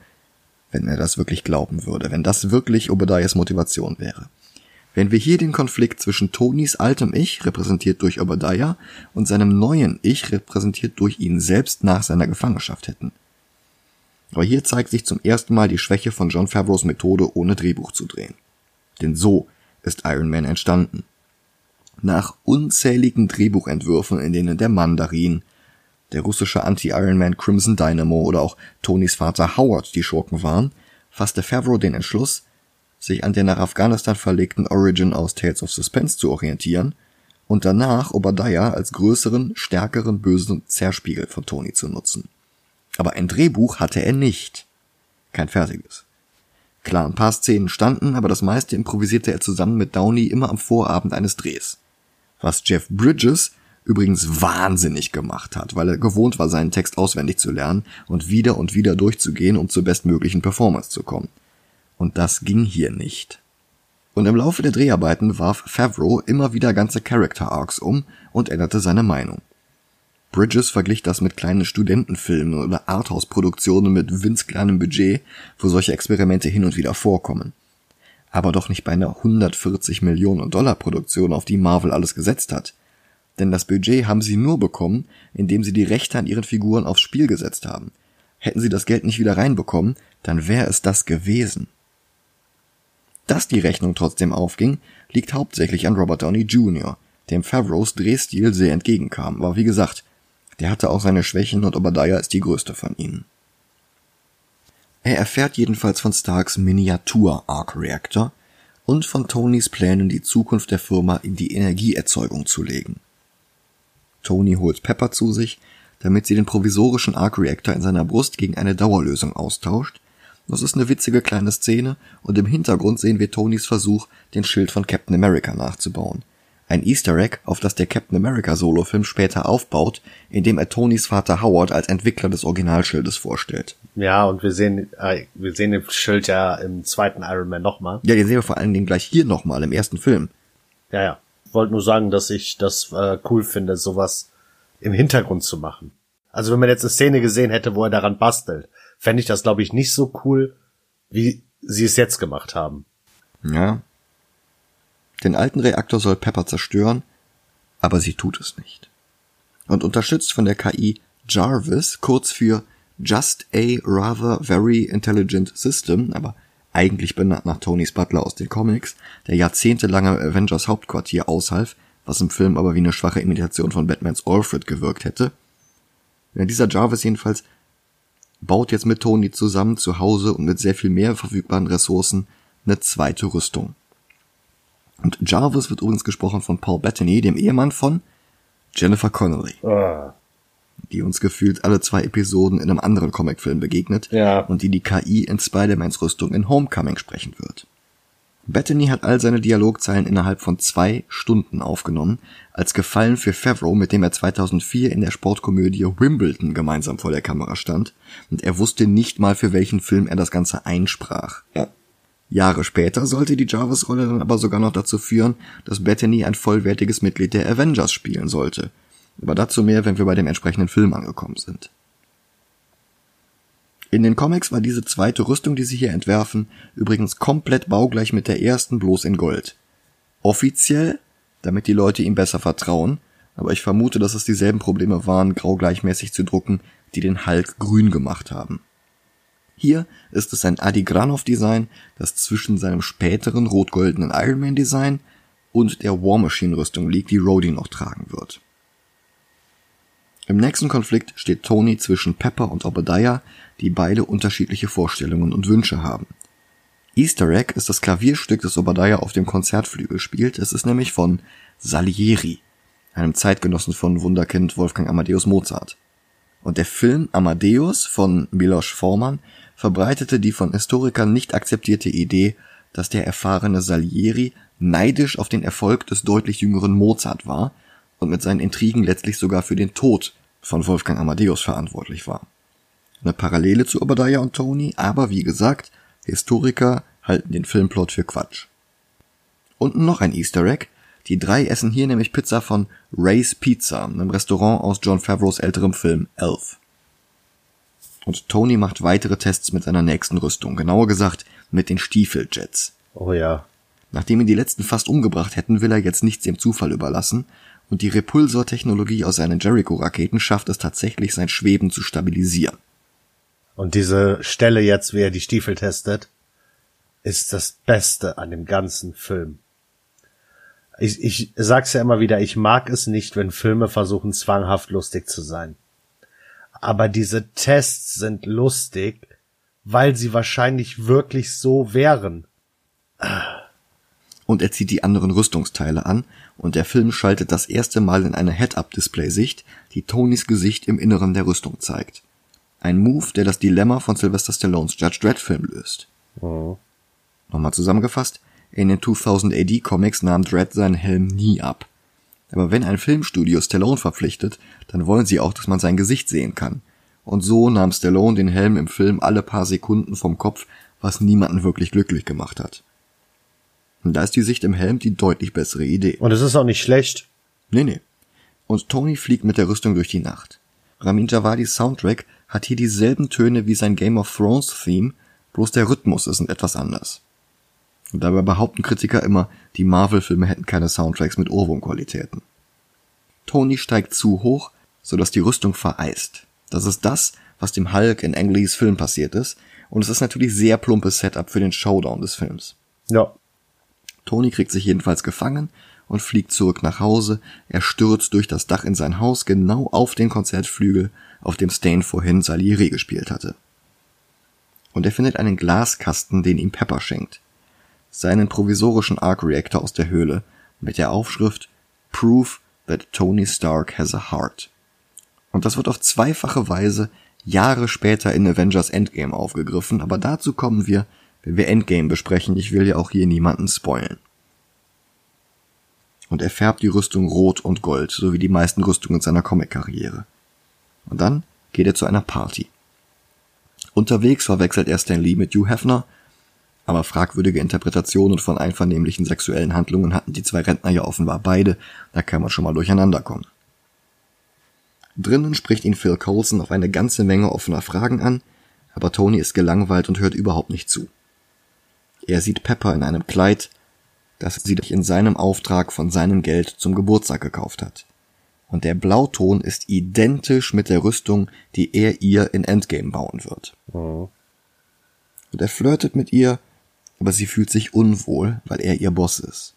wenn er das wirklich glauben würde, wenn das wirklich Obadiahs Motivation wäre. Wenn wir hier den Konflikt zwischen Tonys altem Ich, repräsentiert durch Obadiah, und seinem neuen Ich, repräsentiert durch ihn selbst nach seiner Gefangenschaft hätten. Aber hier zeigt sich zum ersten Mal die Schwäche von John Favreaus Methode, ohne Drehbuch zu drehen. Denn so ist Iron Man entstanden. Nach unzähligen Drehbuchentwürfen, in denen der Mandarin, der russische Anti-Iron Man Crimson Dynamo oder auch Tonys Vater Howard die Schurken waren, fasste Favreau den Entschluss, sich an der nach Afghanistan verlegten Origin aus Tales of Suspense zu orientieren und danach Obadiah als größeren, stärkeren, bösen Zerspiegel von Tony zu nutzen. Aber ein Drehbuch hatte er nicht. Kein fertiges. Klar, ein paar Szenen standen, aber das meiste improvisierte er zusammen mit Downey immer am Vorabend eines Drehs. Was Jeff Bridges übrigens wahnsinnig gemacht hat, weil er gewohnt war, seinen Text auswendig zu lernen und wieder und wieder durchzugehen, um zur bestmöglichen Performance zu kommen. Und das ging hier nicht. Und im Laufe der Dreharbeiten warf Favreau immer wieder ganze Character Arcs um und änderte seine Meinung. Bridges verglich das mit kleinen Studentenfilmen oder Arthouse-Produktionen mit winzkleinem Budget, wo solche Experimente hin und wieder vorkommen. Aber doch nicht bei einer 140 Millionen Dollar Produktion, auf die Marvel alles gesetzt hat. Denn das Budget haben sie nur bekommen, indem sie die Rechte an ihren Figuren aufs Spiel gesetzt haben. Hätten sie das Geld nicht wieder reinbekommen, dann wäre es das gewesen. Dass die Rechnung trotzdem aufging, liegt hauptsächlich an Robert Downey Jr., dem Favreaus Drehstil sehr entgegenkam, aber wie gesagt, der hatte auch seine Schwächen und Obadiah ist die größte von ihnen. Er erfährt jedenfalls von Starks Miniatur-Arc-Reactor und von Tonys Plänen, die Zukunft der Firma in die Energieerzeugung zu legen. Tony holt Pepper zu sich, damit sie den provisorischen Arc-Reactor in seiner Brust gegen eine Dauerlösung austauscht das ist eine witzige kleine Szene und im Hintergrund sehen wir Tonys Versuch, den Schild von Captain America nachzubauen. Ein Easter Egg, auf das der Captain America Solofilm später aufbaut, indem er Tonys Vater Howard als Entwickler des Originalschildes vorstellt. Ja, und wir sehen, äh, wir sehen den Schild ja im zweiten Iron Man nochmal. Ja, den sehen wir vor allen Dingen gleich hier nochmal im ersten Film. Ja, ja. Wollte nur sagen, dass ich das äh, cool finde, sowas im Hintergrund zu machen. Also wenn man jetzt eine Szene gesehen hätte, wo er daran bastelt, fände ich das, glaube ich, nicht so cool, wie sie es jetzt gemacht haben. Ja. Den alten Reaktor soll Pepper zerstören, aber sie tut es nicht. Und unterstützt von der KI Jarvis, kurz für Just a Rather Very Intelligent System, aber eigentlich benannt nach Tonys Butler aus den Comics, der jahrzehntelange Avengers Hauptquartier aushalf, was im Film aber wie eine schwache Imitation von Batmans Alfred gewirkt hätte. Ja, dieser Jarvis jedenfalls baut jetzt mit Tony zusammen zu Hause und mit sehr viel mehr verfügbaren Ressourcen eine zweite Rüstung. Und Jarvis wird übrigens gesprochen von Paul Bettany, dem Ehemann von Jennifer Connelly. Ah. Die uns gefühlt alle zwei Episoden in einem anderen Comicfilm begegnet Ja. und die die KI in Spider-Mans Rüstung in Homecoming sprechen wird. Bettany hat all seine Dialogzeilen innerhalb von zwei Stunden aufgenommen, als Gefallen für Favreau, mit dem er 2004 in der Sportkomödie Wimbledon gemeinsam vor der Kamera stand, und er wusste nicht mal, für welchen Film er das Ganze einsprach. Ja. Jahre später sollte die Jarvis-Rolle dann aber sogar noch dazu führen, dass Bettany ein vollwertiges Mitglied der Avengers spielen sollte. Aber dazu mehr, wenn wir bei dem entsprechenden Film angekommen sind. In den Comics war diese zweite Rüstung, die sie hier entwerfen, übrigens komplett baugleich mit der ersten, bloß in Gold. Offiziell, damit die Leute ihm besser vertrauen, aber ich vermute, dass es dieselben Probleme waren, grau gleichmäßig zu drucken, die den Hulk grün gemacht haben. Hier ist es ein Adi Granov-Design, das zwischen seinem späteren rot-goldenen Iron Man-Design und der War Machine-Rüstung liegt, die Rhodey noch tragen wird. Im nächsten Konflikt steht Tony zwischen Pepper und Obadiah, die beide unterschiedliche Vorstellungen und Wünsche haben. Easter Egg ist das Klavierstück, das Obadiah auf dem Konzertflügel spielt. Es ist nämlich von Salieri, einem Zeitgenossen von Wunderkind Wolfgang Amadeus Mozart. Und der Film Amadeus von Milos Forman verbreitete die von Historikern nicht akzeptierte Idee, dass der erfahrene Salieri neidisch auf den Erfolg des deutlich jüngeren Mozart war und mit seinen Intrigen letztlich sogar für den Tod von Wolfgang Amadeus verantwortlich war. Eine Parallele zu Obadiah und Tony, aber wie gesagt, Historiker halten den Filmplot für Quatsch. Und noch ein Easter Egg. Die drei essen hier nämlich Pizza von Ray's Pizza, einem Restaurant aus John Favreaus älterem Film Elf. Und Tony macht weitere Tests mit seiner nächsten Rüstung, genauer gesagt mit den Stiefeljets. Oh ja. Nachdem ihn die letzten fast umgebracht hätten, will er jetzt nichts dem Zufall überlassen und die Repulsor-Technologie aus seinen Jericho-Raketen schafft es tatsächlich, sein Schweben zu stabilisieren. Und diese Stelle jetzt, wie er die Stiefel testet, ist das Beste an dem ganzen Film. Ich, ich sag's ja immer wieder, ich mag es nicht, wenn Filme versuchen, zwanghaft lustig zu sein. Aber diese Tests sind lustig, weil sie wahrscheinlich wirklich so wären. Und er zieht die anderen Rüstungsteile an und der Film schaltet das erste Mal in eine Head-Up-Display-Sicht, die Tonys Gesicht im Inneren der Rüstung zeigt. Ein Move, der das Dilemma von Sylvester Stallones Judge Dredd-Film löst. Oh. Nochmal zusammengefasst, in den 2000 AD Comics nahm Dredd seinen Helm nie ab. Aber wenn ein Filmstudio Stallone verpflichtet, dann wollen sie auch, dass man sein Gesicht sehen kann. Und so nahm Stallone den Helm im Film alle paar Sekunden vom Kopf, was niemanden wirklich glücklich gemacht hat. Und da ist die Sicht im Helm die deutlich bessere Idee. Und es ist auch nicht schlecht. Nee, nee. Und Tony fliegt mit der Rüstung durch die Nacht. Ramin Javadis Soundtrack hat hier dieselben Töne wie sein Game of Thrones Theme, bloß der Rhythmus ist etwas anders. Und dabei behaupten Kritiker immer, die Marvel-Filme hätten keine Soundtracks mit Ohrwurmqualitäten. Tony steigt zu hoch, sodass die Rüstung vereist. Das ist das, was dem Hulk in Ang Lees Film passiert ist, und es ist natürlich sehr plumpes Setup für den Showdown des Films. Ja. Tony kriegt sich jedenfalls gefangen und fliegt zurück nach Hause. Er stürzt durch das Dach in sein Haus genau auf den Konzertflügel, auf dem Stain vorhin Salieri gespielt hatte. Und er findet einen Glaskasten, den ihm Pepper schenkt. Seinen provisorischen Arc Reactor aus der Höhle mit der Aufschrift Proof that Tony Stark has a heart. Und das wird auf zweifache Weise Jahre später in Avengers Endgame aufgegriffen, aber dazu kommen wir, wenn wir Endgame besprechen. Ich will ja auch hier niemanden spoilen. Und er färbt die Rüstung rot und gold, so wie die meisten Rüstungen seiner Comic-Karriere. Und dann geht er zu einer Party. Unterwegs verwechselt er Stan Lee mit Hugh Hefner, aber fragwürdige Interpretationen von einvernehmlichen sexuellen Handlungen hatten die zwei Rentner ja offenbar beide, da kann man schon mal durcheinander kommen. Drinnen spricht ihn Phil Coulson auf eine ganze Menge offener Fragen an, aber Tony ist gelangweilt und hört überhaupt nicht zu. Er sieht Pepper in einem Kleid, das sie in seinem Auftrag von seinem Geld zum Geburtstag gekauft hat. Und der Blauton ist identisch mit der Rüstung, die er ihr in Endgame bauen wird. Oh. Und er flirtet mit ihr, aber sie fühlt sich unwohl, weil er ihr Boss ist.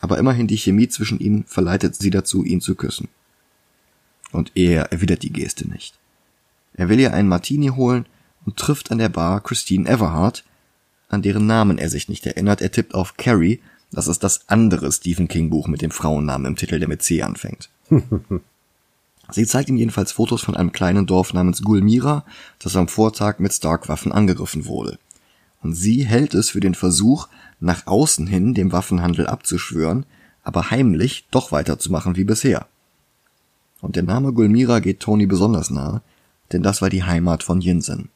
Aber immerhin die Chemie zwischen ihnen verleitet sie dazu, ihn zu küssen. Und er erwidert die Geste nicht. Er will ihr einen Martini holen und trifft an der Bar Christine Everhart, an deren Namen er sich nicht erinnert. Er tippt auf Carrie, das ist das andere Stephen King Buch mit dem Frauennamen im Titel, der mit C anfängt. Sie zeigt ihm jedenfalls Fotos von einem kleinen Dorf namens Gulmira, das am Vortag mit Stark-Waffen angegriffen wurde. Und sie hält es für den Versuch, nach außen hin dem Waffenhandel abzuschwören, aber heimlich doch weiterzumachen wie bisher. Und der Name Gulmira geht Tony besonders nahe, denn das war die Heimat von Yinsen.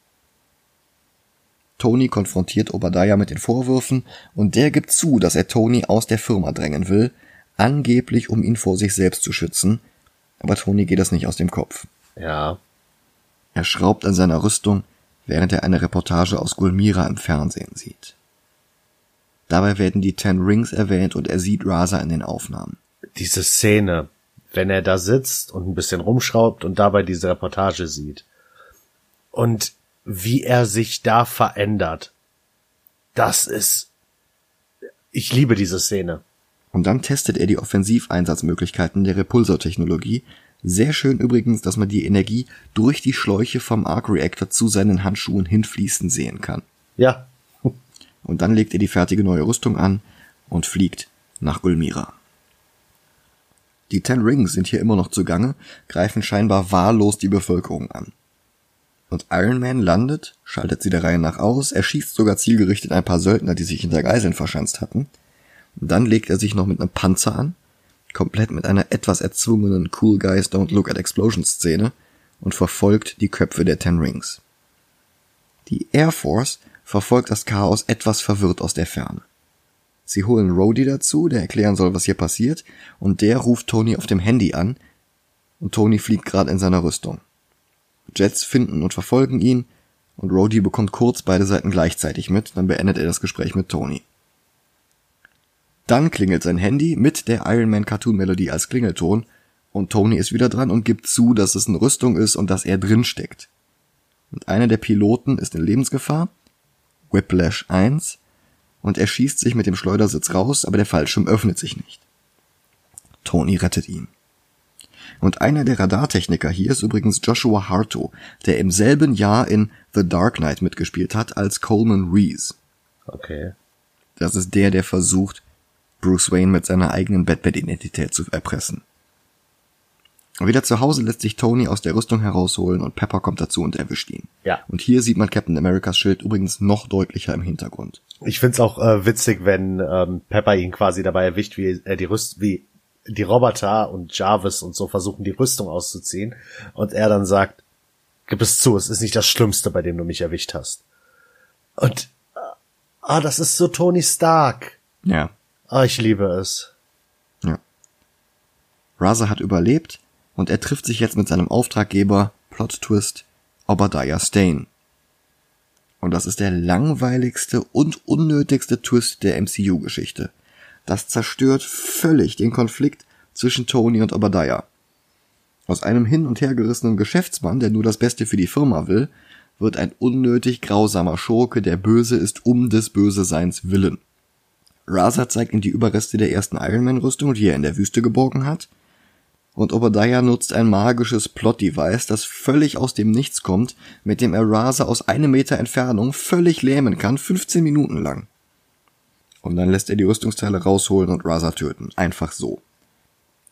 Tony konfrontiert Obadiah mit den Vorwürfen und der gibt zu, dass er Tony aus der Firma drängen will, angeblich um ihn vor sich selbst zu schützen, aber Tony geht das nicht aus dem Kopf. Ja. Er schraubt an seiner Rüstung, während er eine Reportage aus Gulmira im Fernsehen sieht. Dabei werden die Ten Rings erwähnt und er sieht Raza in den Aufnahmen. Diese Szene, wenn er da sitzt und ein bisschen rumschraubt und dabei diese Reportage sieht. Und wie er sich da verändert. Das ist, ich liebe diese Szene. Und dann testet er die Offensiveinsatzmöglichkeiten der Repulsor-Technologie. Sehr schön übrigens, dass man die Energie durch die Schläuche vom Arc Reactor zu seinen Handschuhen hinfließen sehen kann. Ja. Und dann legt er die fertige neue Rüstung an und fliegt nach Gulmira. Die Ten Rings sind hier immer noch zugange, greifen scheinbar wahllos die Bevölkerung an. Und Iron Man landet, schaltet sie der Reihe nach aus, erschießt sogar zielgerichtet ein paar Söldner, die sich hinter Geiseln verschanzt hatten. Dann legt er sich noch mit einem Panzer an, komplett mit einer etwas erzwungenen Cool Guys Don't Look at Explosions Szene und verfolgt die Köpfe der Ten Rings. Die Air Force verfolgt das Chaos etwas verwirrt aus der Ferne. Sie holen Rhodey dazu, der erklären soll, was hier passiert, und der ruft Tony auf dem Handy an, und Tony fliegt gerade in seiner Rüstung. Jets finden und verfolgen ihn, und Rhodey bekommt kurz beide Seiten gleichzeitig mit, dann beendet er das Gespräch mit Tony. Dann klingelt sein Handy mit der Iron Man Cartoon Melodie als Klingelton, und Tony ist wieder dran und gibt zu, dass es eine Rüstung ist und dass er drin steckt. Und einer der Piloten ist in Lebensgefahr, Whiplash 1, und er schießt sich mit dem Schleudersitz raus, aber der Fallschirm öffnet sich nicht. Tony rettet ihn. Und einer der Radartechniker hier ist übrigens Joshua Harto, der im selben Jahr in The Dark Knight mitgespielt hat als Coleman Reese. Okay. Das ist der, der versucht, Bruce Wayne mit seiner eigenen Batman-Identität zu erpressen. Wieder zu Hause lässt sich Tony aus der Rüstung herausholen und Pepper kommt dazu und erwischt ihn. Ja. Und hier sieht man Captain Americas Schild übrigens noch deutlicher im Hintergrund. Ich find's auch äh, witzig, wenn ähm, Pepper ihn quasi dabei erwischt, wie er die Rüst, wie die Roboter und Jarvis und so versuchen, die Rüstung auszuziehen. Und er dann sagt, gib es zu, es ist nicht das Schlimmste, bei dem du mich erwischt hast. Und, äh, ah, das ist so Tony Stark. Ja. Ah, ich liebe es. Ja. Raza hat überlebt und er trifft sich jetzt mit seinem Auftraggeber, Plot Twist, Obadiah Stane. Und das ist der langweiligste und unnötigste Twist der MCU-Geschichte. Das zerstört völlig den Konflikt zwischen Tony und Obadiah. Aus einem hin und her gerissenen Geschäftsmann, der nur das Beste für die Firma will, wird ein unnötig grausamer Schurke, der böse ist um des Böseseins willen. Raza zeigt ihm die Überreste der ersten Iron Man Rüstung, die er in der Wüste geborgen hat, und Obadiah nutzt ein magisches Plot-Device, das völlig aus dem Nichts kommt, mit dem er Raza aus einem Meter Entfernung völlig lähmen kann, 15 Minuten lang. Und dann lässt er die Rüstungsteile rausholen und Raza töten. Einfach so.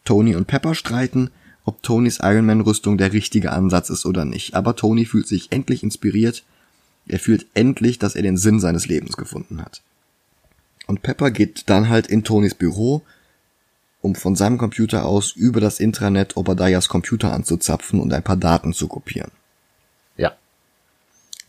Tony und Pepper streiten, ob Tonys Iron Man Rüstung der richtige Ansatz ist oder nicht. Aber Tony fühlt sich endlich inspiriert. Er fühlt endlich, dass er den Sinn seines Lebens gefunden hat. Und Pepper geht dann halt in Tonys Büro um von seinem Computer aus über das Intranet Obadiahs Computer anzuzapfen und ein paar Daten zu kopieren.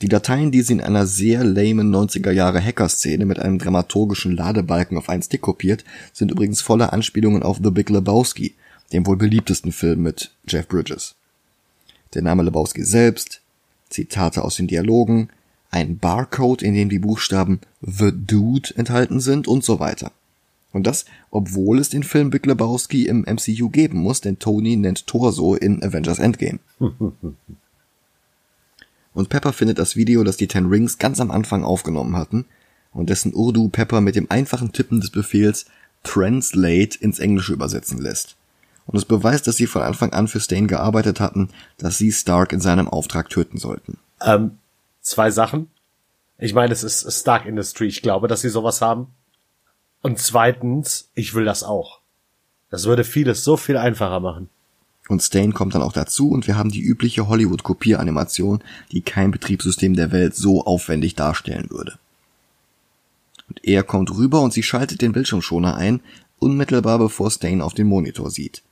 Die Dateien, die sie in einer sehr lamen 90er Jahre Hacker-Szene mit einem dramaturgischen Ladebalken auf einen Stick kopiert, sind übrigens voller Anspielungen auf The Big Lebowski, dem wohl beliebtesten Film mit Jeff Bridges. Der Name Lebowski selbst, Zitate aus den Dialogen, ein Barcode, in dem die Buchstaben The Dude enthalten sind und so weiter. Und das, obwohl es den Film Big Lebowski im MCU geben muss, denn Tony nennt Thor so in Avengers Endgame. und Pepper findet das Video, das die Ten Rings ganz am Anfang aufgenommen hatten und dessen Urdu Pepper mit dem einfachen Tippen des Befehls Translate ins Englische übersetzen lässt. Und es beweist, dass sie von Anfang an für Stain gearbeitet hatten, dass sie Stark in seinem Auftrag töten sollten. Ähm, zwei Sachen. Ich meine, es ist Stark Industry. Ich glaube, dass sie sowas haben. Und zweitens, ich will das auch. Das würde vieles so viel einfacher machen. Und Stain kommt dann auch dazu und wir haben die übliche Hollywood-Kopieranimation, die kein Betriebssystem der Welt so aufwendig darstellen würde. Und er kommt rüber und sie schaltet den Bildschirmschoner ein, unmittelbar bevor Stain auf den Monitor sieht.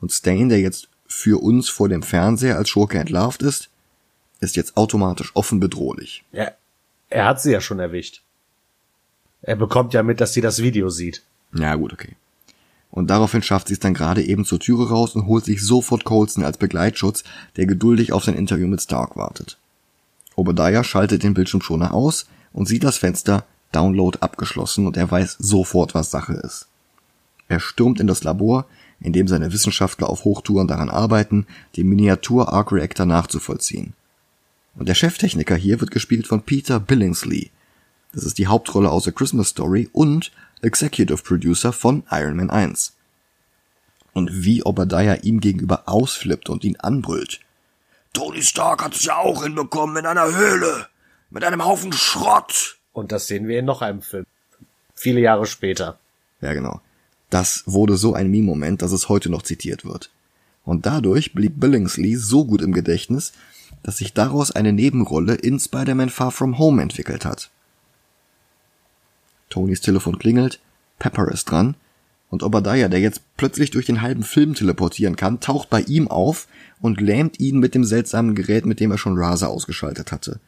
Und Stain, der jetzt für uns vor dem Fernseher als Schurke entlarvt ist, ist jetzt automatisch offen bedrohlich. Ja, er hat sie ja schon erwischt. Er bekommt ja mit, dass sie das Video sieht. Ja, gut, okay. Und daraufhin schafft sie es dann gerade eben zur Türe raus und holt sich sofort Colson als Begleitschutz, der geduldig auf sein Interview mit Stark wartet. Obadiah schaltet den Bildschirmschoner aus und sieht das Fenster Download abgeschlossen und er weiß sofort, was Sache ist. Er stürmt in das Labor, in dem seine Wissenschaftler auf Hochtouren daran arbeiten, den Miniatur Arc Reactor nachzuvollziehen. Und der Cheftechniker hier wird gespielt von Peter Billingsley. Das ist die Hauptrolle aus A Christmas Story und Executive Producer von Iron Man 1. Und wie Obadiah ihm gegenüber ausflippt und ihn anbrüllt. Tony Stark hat es ja auch hinbekommen in einer Höhle. Mit einem Haufen Schrott. Und das sehen wir in noch einem Film. Viele Jahre später. Ja, genau. Das wurde so ein Meme-Moment, dass es heute noch zitiert wird. Und dadurch blieb Billingsley so gut im Gedächtnis, dass sich daraus eine Nebenrolle in Spider-Man Far From Home entwickelt hat. Tonys Telefon klingelt, Pepper ist dran und Obadiah, der jetzt plötzlich durch den halben Film teleportieren kann, taucht bei ihm auf und lähmt ihn mit dem seltsamen Gerät, mit dem er schon Raza ausgeschaltet hatte.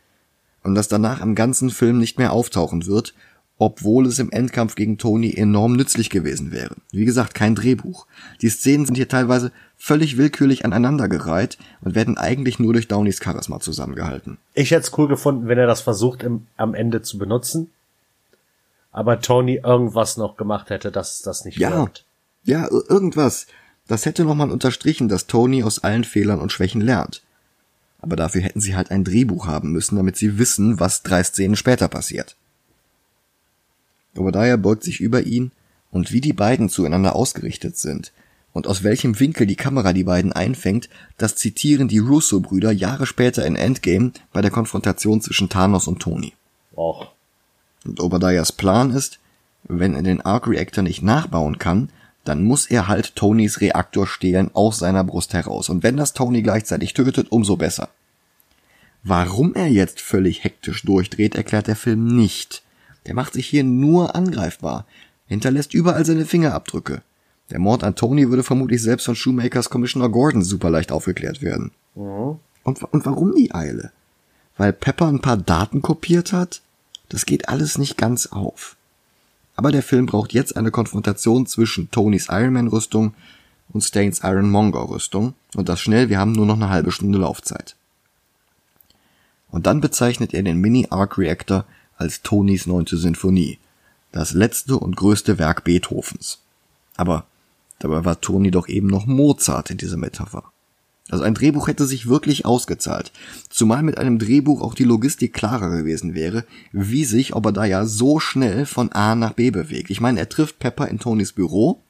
Und das danach im ganzen Film nicht mehr auftauchen wird, obwohl es im Endkampf gegen Tony enorm nützlich gewesen wäre. Wie gesagt, kein Drehbuch. Die Szenen sind hier teilweise völlig willkürlich aneinandergereiht und werden eigentlich nur durch Downeys Charisma zusammengehalten. Ich hätte es cool gefunden, wenn er das versucht, im, am Ende zu benutzen. Aber Tony irgendwas noch gemacht hätte, dass das nicht ja, wirkt. Ja, irgendwas. Das hätte nochmal unterstrichen, dass Tony aus allen Fehlern und Schwächen lernt. Aber dafür hätten sie halt ein Drehbuch haben müssen, damit sie wissen, was drei Szenen später passiert. Obadiah beugt sich über ihn, und wie die beiden zueinander ausgerichtet sind und aus welchem Winkel die Kamera die beiden einfängt, das zitieren die Russo-Brüder Jahre später in Endgame bei der Konfrontation zwischen Thanos und Tony. Och. Und Obadiahs Plan ist, wenn er den Arc Reactor nicht nachbauen kann, dann muss er halt Tonys Reaktor stehlen aus seiner Brust heraus. Und wenn das Tony gleichzeitig tötet, umso besser. Warum er jetzt völlig hektisch durchdreht, erklärt der Film nicht. Der macht sich hier nur angreifbar, hinterlässt überall seine Fingerabdrücke. Der Mord an Tony würde vermutlich selbst von Shoemakers Commissioner Gordon super leicht aufgeklärt werden. Mhm. Und, und warum die Eile? Weil Pepper ein paar Daten kopiert hat? Das geht alles nicht ganz auf. Aber der Film braucht jetzt eine Konfrontation zwischen Tonys Ironman-Rüstung und Stains Ironmonger-Rüstung. Und das schnell, wir haben nur noch eine halbe Stunde Laufzeit. Und dann bezeichnet er den Mini-Arc-Reactor als Tonis neunte Sinfonie, das letzte und größte Werk Beethovens. Aber dabei war Toni doch eben noch Mozart in dieser Metapher. Also ein Drehbuch hätte sich wirklich ausgezahlt, zumal mit einem Drehbuch auch die Logistik klarer gewesen wäre, wie sich Obadiah so schnell von A nach B bewegt. Ich meine, er trifft Pepper in Tonys Büro,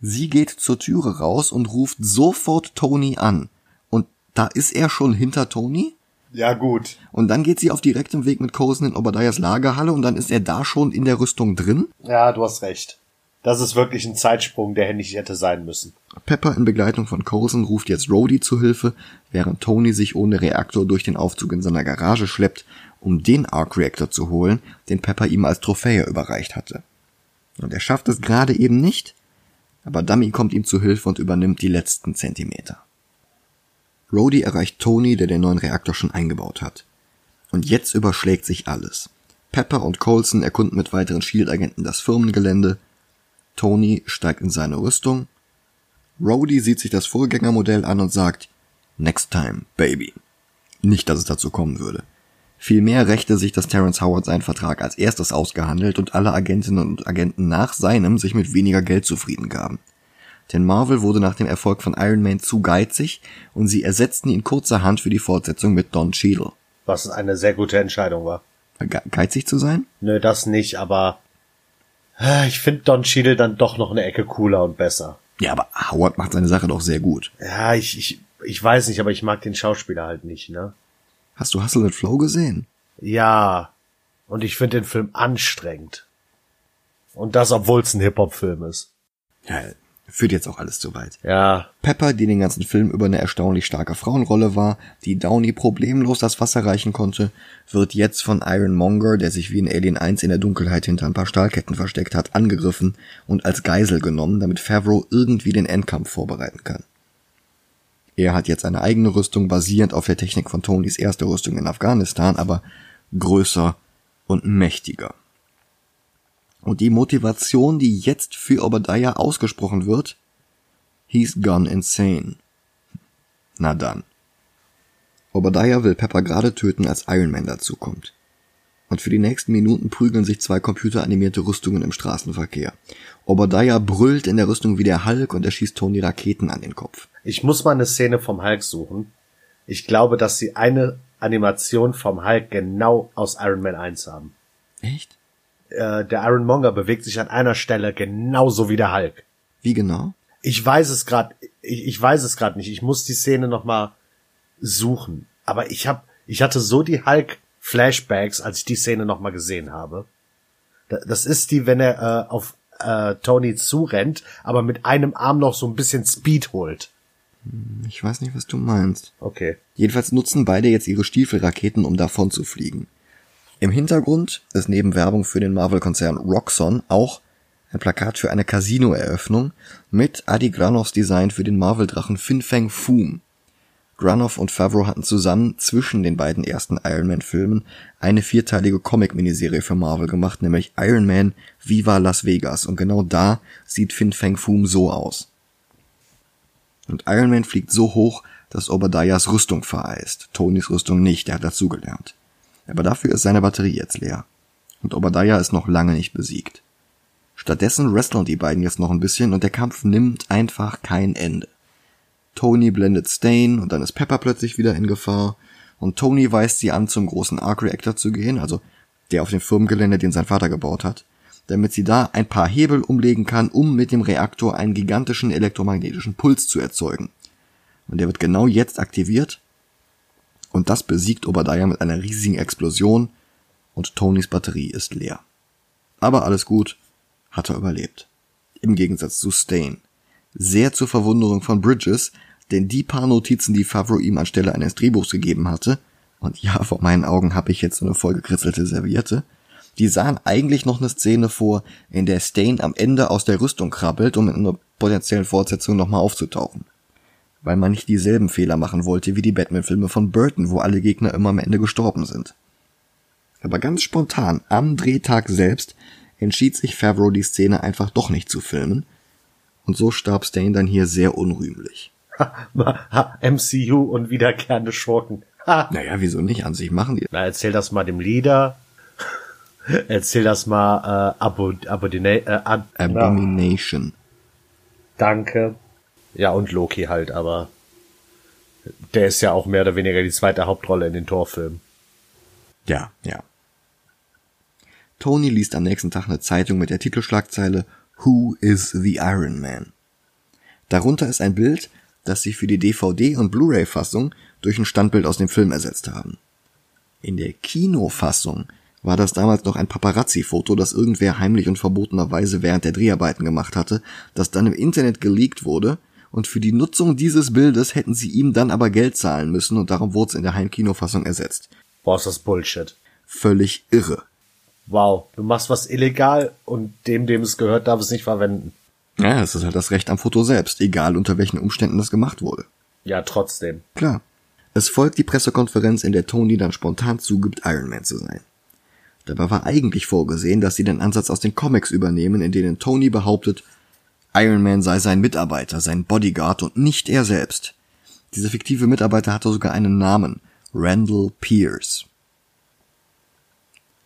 sie geht zur Türe raus und ruft sofort Tony an. Und da ist er schon hinter Tony? Ja, gut. Und dann geht sie auf direktem Weg mit Coulson in Obadiahs Lagerhalle und dann ist er da schon in der Rüstung drin? Ja, du hast recht. Das ist wirklich ein Zeitsprung, der nicht hätte sein müssen. Pepper in Begleitung von Coulson ruft jetzt Rhodey zu Hilfe, während Tony sich ohne Reaktor durch den Aufzug in seiner Garage schleppt, um den Arc Reactor zu holen, den Pepper ihm als Trophäe überreicht hatte. Und er schafft es gerade eben nicht, aber Dummy kommt ihm zu Hilfe und übernimmt die letzten Zentimeter. Rhodey erreicht Tony, der den neuen Reaktor schon eingebaut hat. Und jetzt überschlägt sich alles. Pepper und Colson erkunden mit weiteren Shield-Agenten das Firmengelände. Tony steigt in seine Rüstung. Rhodey sieht sich das Vorgängermodell an und sagt, Next time, baby. Nicht, dass es dazu kommen würde. Vielmehr rächte sich, dass Terence Howard seinen Vertrag als erstes ausgehandelt und alle Agentinnen und Agenten nach seinem sich mit weniger Geld zufrieden gaben. Denn Marvel wurde nach dem Erfolg von Iron Man zu geizig und sie ersetzten ihn kurzerhand für die Fortsetzung mit Don Cheadle. Was eine sehr gute Entscheidung war. Ge geizig zu sein? Nö, das nicht, aber äh, ich finde Don Cheadle dann doch noch eine Ecke cooler und besser. Ja, aber Howard macht seine Sache doch sehr gut. Ja, ich, ich, ich weiß nicht, aber ich mag den Schauspieler halt nicht, ne? Hast du Hustle and Flow gesehen? Ja. Und ich finde den Film anstrengend. Und das, obwohl es ein Hip-Hop-Film ist. Ja, Führt jetzt auch alles zu weit. Ja. Pepper, die den ganzen Film über eine erstaunlich starke Frauenrolle war, die Downey problemlos das Wasser reichen konnte, wird jetzt von Ironmonger, der sich wie in Alien 1 in der Dunkelheit hinter ein paar Stahlketten versteckt hat, angegriffen und als Geisel genommen, damit Favreau irgendwie den Endkampf vorbereiten kann. Er hat jetzt eine eigene Rüstung basierend auf der Technik von Tonys erste Rüstung in Afghanistan, aber größer und mächtiger. Und die Motivation, die jetzt für Obadiah ausgesprochen wird, he's gone insane. Na dann. Obadiah will Pepper gerade töten, als Iron Man dazukommt. Und für die nächsten Minuten prügeln sich zwei computeranimierte Rüstungen im Straßenverkehr. Obadiah brüllt in der Rüstung wie der Hulk und er schießt Tony Raketen an den Kopf. Ich muss mal eine Szene vom Hulk suchen. Ich glaube, dass sie eine Animation vom Hulk genau aus Iron Man 1 haben. Echt? Äh, der Ironmonger bewegt sich an einer Stelle genauso wie der Hulk. Wie genau? Ich weiß es gerade, ich, ich weiß es gerade nicht. Ich muss die Szene noch mal suchen. Aber ich hab, ich hatte so die Hulk Flashbacks, als ich die Szene noch mal gesehen habe. Da- Das ist die, wenn er äh, auf äh, Tony zurennt, aber mit einem Arm noch so ein bisschen Speed holt. Ich weiß nicht, was du meinst. Okay. Jedenfalls nutzen beide jetzt ihre Stiefelraketen, um davon zu fliegen. Im Hintergrund ist neben Werbung für den Marvel-Konzern Roxxon auch ein Plakat für eine Casino-Eröffnung mit Adi Granovs Design für den Marvel-Drachen Fin Fang Foom. Granov und Favreau hatten zusammen zwischen den beiden ersten Iron Man-Filmen eine vierteilige Comic-Miniserie für Marvel gemacht, nämlich Iron Man Viva Las Vegas. Und genau da sieht Fin Fang Foom so aus. Und Iron Man fliegt so hoch, dass Obadiahs Rüstung vereist. Tonys Rüstung nicht, der hat dazugelernt. Aber dafür ist seine Batterie jetzt leer. Und Obadiah ist noch lange nicht besiegt. Stattdessen wresteln die beiden jetzt noch ein bisschen und der Kampf nimmt einfach kein Ende. Tony blendet Stain und dann ist Pepper plötzlich wieder in Gefahr und Tony weist sie an, zum großen Arc Reactor zu gehen, also der auf dem Firmengelände, den sein Vater gebaut hat, damit sie da ein paar Hebel umlegen kann, um mit dem Reaktor einen gigantischen elektromagnetischen Puls zu erzeugen. Und der wird genau jetzt aktiviert und das besiegt Obadiah mit einer riesigen Explosion und Tonys Batterie ist leer. Aber alles gut, hat er überlebt. Im Gegensatz zu Stain. Sehr zur Verwunderung von Bridges, denn die paar Notizen, die Favreau ihm anstelle eines Drehbuchs gegeben hatte, und ja, vor meinen Augen habe ich jetzt so eine vollgekritzelte Serviette, die sahen eigentlich noch eine Szene vor, in der Stain am Ende aus der Rüstung krabbelt, um in einer potenziellen Fortsetzung nochmal aufzutauchen. Weil man nicht dieselben Fehler machen wollte wie die Batman-Filme von Burton, wo alle Gegner immer am Ende gestorben sind. Aber ganz spontan, am Drehtag selbst, entschied sich Favreau die Szene einfach doch nicht zu filmen, und so starb Stain dann hier sehr unrühmlich. Ha, MCU und wiederkehrende Schurken. Ha. Naja, wieso nicht? An sich machen die. Na, erzähl das mal dem Leader. erzähl das mal äh, Abo, Abodina, äh, Ab, na, Abomination. Danke. Ja, und Loki halt, aber der ist ja auch mehr oder weniger die zweite Hauptrolle in den Torfilmen. Ja, ja. Tony liest am nächsten Tag eine Zeitung mit der Titelschlagzeile Who is the Iron Man? Darunter ist ein Bild, das sie für die DVD- und Blu-ray-Fassung durch ein Standbild aus dem Film ersetzt haben. In der Kinofassung war das damals noch ein Paparazzi-Foto, das irgendwer heimlich und verbotenerweise während der Dreharbeiten gemacht hatte, das dann im Internet geleakt wurde und für die Nutzung dieses Bildes hätten sie ihm dann aber Geld zahlen müssen und darum wurde es in der Heimkinofassung ersetzt. Boah, ist das Bullshit. Völlig irre. Wow, du machst was illegal und dem, dem es gehört, darf es nicht verwenden. Ja, es ist halt das Recht am Foto selbst, egal unter welchen Umständen das gemacht wurde. Ja, trotzdem. Klar. Es folgt die Pressekonferenz, in der Tony dann spontan zugibt, Iron Man zu sein. Dabei war eigentlich vorgesehen, dass sie den Ansatz aus den Comics übernehmen, in denen Tony behauptet, Iron Man sei sein Mitarbeiter, sein Bodyguard und nicht er selbst. Dieser fiktive Mitarbeiter hatte sogar einen Namen, Randall Pierce.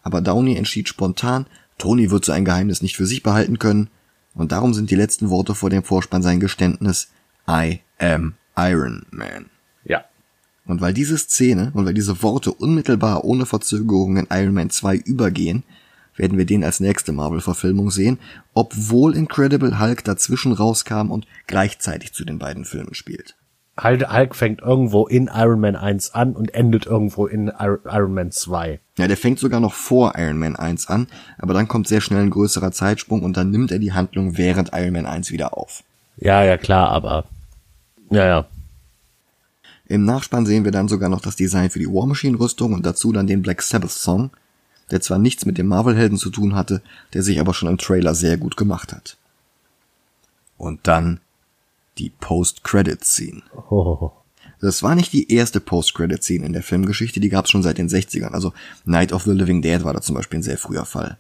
Aber Downey entschied spontan, Tony wird so ein Geheimnis nicht für sich behalten können, und darum sind die letzten Worte vor dem Vorspann sein Geständnis I am Iron Man. Ja. Und weil diese Szene und weil diese Worte unmittelbar ohne Verzögerung in Iron Man 2 übergehen, werden wir den als nächste Marvel-Verfilmung sehen, obwohl Incredible Hulk dazwischen rauskam und gleichzeitig zu den beiden Filmen spielt. Hulk, fängt irgendwo in Iron Man 1 an und endet irgendwo in Ir- Iron Man 2. Ja, der fängt sogar noch vor Iron Man 1 an, aber dann kommt sehr schnell ein größerer Zeitsprung und dann nimmt er die Handlung während Iron Man 1 wieder auf. Ja, ja, klar, aber. Ja, ja. Im Nachspann sehen wir dann sogar noch das Design für die War Machine Rüstung und dazu dann den Black Sabbath Song, der zwar nichts mit dem Marvel-Helden zu tun hatte, der sich aber schon im Trailer sehr gut gemacht hat. Und dann die Post-Credit-Scene. Oh. Das war nicht die erste Post-Credit-Scene in der Filmgeschichte, die gab es schon seit den 60ern. Also Night of the Living Dead war da zum Beispiel ein sehr früher Fall.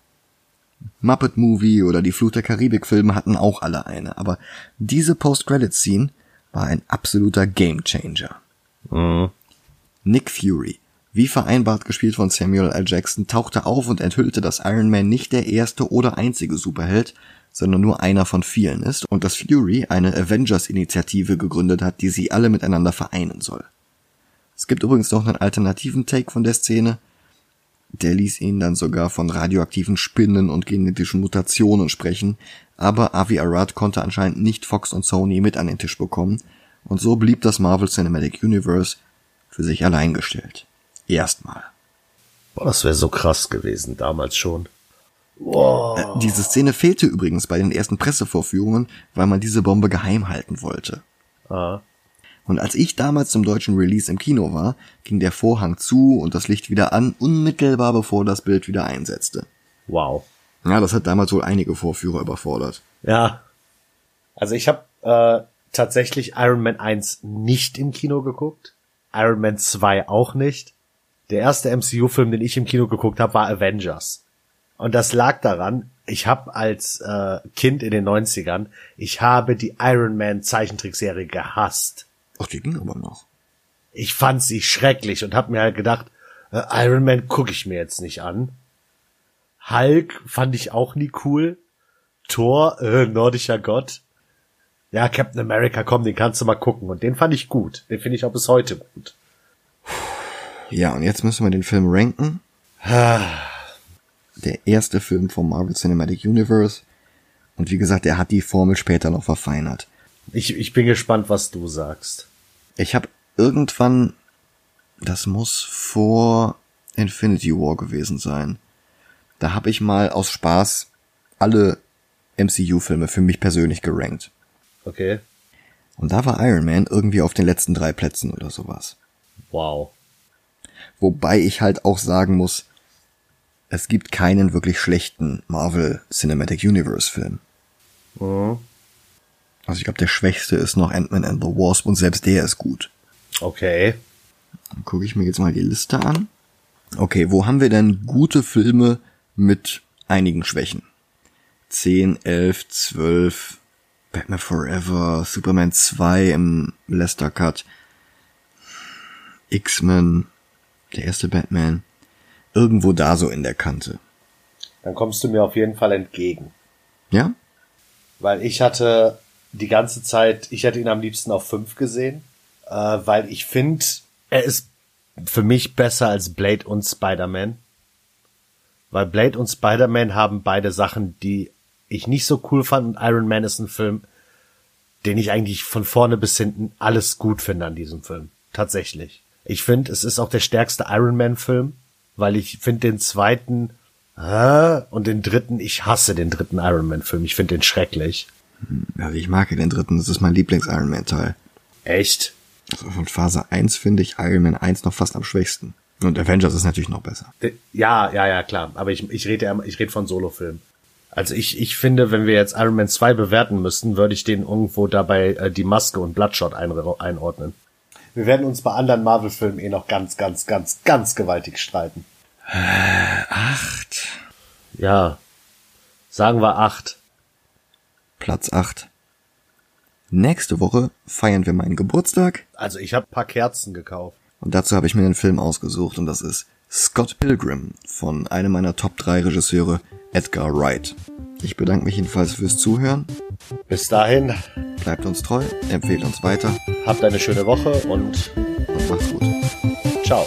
Muppet Movie oder die Flut der Karibik-Filme hatten auch alle eine, aber diese Post-Credit-Scene war ein absoluter Game-Changer. Mhm. Nick Fury, wie vereinbart gespielt von Samuel L. Jackson, tauchte auf und enthüllte, dass Iron Man nicht der erste oder einzige Superheld, sondern nur einer von vielen ist und dass Fury eine Avengers-Initiative gegründet hat, die sie alle miteinander vereinen soll. Es gibt übrigens noch einen alternativen Take von der Szene. Der ließ ihn dann sogar von radioaktiven Spinnen und genetischen Mutationen sprechen, aber Avi Arad konnte anscheinend nicht Fox und Sony mit an den Tisch bekommen, und so blieb das Marvel Cinematic Universe für sich allein gestellt. Erstmal. Boah, das wäre so krass gewesen damals schon. Äh, diese Szene fehlte übrigens bei den ersten Pressevorführungen, weil man diese Bombe geheim halten wollte. Ah. Und als ich damals zum deutschen Release im Kino war, ging der Vorhang zu und das Licht wieder an, unmittelbar bevor das Bild wieder einsetzte. Wow. Ja, das hat damals wohl einige Vorführer überfordert. Ja. Also ich habe äh, tatsächlich Iron Man 1 nicht im Kino geguckt. Iron Man 2 auch nicht. Der erste MCU-Film, den ich im Kino geguckt habe, war Avengers. Und das lag daran, ich habe als äh, Kind in den 90ern, ich habe die Iron Man Zeichentrickserie gehasst. Ach, die ging aber noch. Ich fand sie schrecklich und habe mir halt gedacht, äh, Iron Man gucke ich mir jetzt nicht an. Hulk fand ich auch nie cool. Thor, äh, nordischer Gott. Ja, Captain America, komm, den kannst du mal gucken. Und den fand ich gut. Den finde ich auch bis heute gut. Ja, und jetzt müssen wir den Film ranken. Der erste Film vom Marvel Cinematic Universe. Und wie gesagt, er hat die Formel später noch verfeinert. Ich, ich bin gespannt, was du sagst. Ich habe irgendwann, das muss vor Infinity War gewesen sein. Da habe ich mal aus Spaß alle MCU-Filme für mich persönlich gerankt. Okay. Und da war Iron Man irgendwie auf den letzten drei Plätzen oder sowas. Wow. Wobei ich halt auch sagen muss, es gibt keinen wirklich schlechten Marvel Cinematic Universe Film. Mhm. Also ich glaube, der schwächste ist noch Ant-Man and the Wasp und selbst der ist gut. Okay. Dann gucke ich mir jetzt mal die Liste an. Okay, wo haben wir denn gute Filme mit einigen Schwächen? 10, 11, 12, Batman Forever, Superman 2 im Lester Cut, X-Men, der erste Batman, irgendwo da so in der Kante. Dann kommst du mir auf jeden Fall entgegen. Ja? Weil ich hatte die ganze Zeit, ich hätte ihn am liebsten auf fünf gesehen, äh, weil ich finde, er ist für mich besser als Blade und Spider-Man. Weil Blade und Spider-Man haben beide Sachen, die ich nicht so cool fand und Iron Man ist ein Film, den ich eigentlich von vorne bis hinten alles gut finde an diesem Film. Tatsächlich. Ich finde, es ist auch der stärkste Iron Man Film, weil ich finde den zweiten äh, und den dritten, ich hasse den dritten Iron Man Film. Ich finde den schrecklich. Also ich mag ja den dritten, das ist mein Lieblings-Iron Man Teil. Echt? Also von Phase 1 finde ich Iron Man 1 noch fast am schwächsten. Und Avengers ist natürlich noch besser. Ja, ja, ja, klar. Aber ich, ich rede ja- ich rede von Solo-Filmen. Also ich, ich finde, wenn wir jetzt Iron Man 2 bewerten müssten, würde ich den irgendwo dabei äh, die Maske und Bloodshot einre- einordnen. Wir werden uns bei anderen Marvel-Filmen eh noch ganz, ganz, ganz, ganz gewaltig streiten. Acht. Ja. Sagen wir acht. Platz 8. Nächste Woche feiern wir meinen Geburtstag Also ich habe paar Kerzen gekauft. und dazu habe ich mir einen Film ausgesucht und das ist Scott Pilgrim von einem meiner Top 3 Regisseure, Edgar Wright. Ich bedanke mich jedenfalls fürs Zuhören, Bis dahin, bleibt uns treu, empfehlt uns weiter habt eine schöne Woche und und macht's gut. ciao.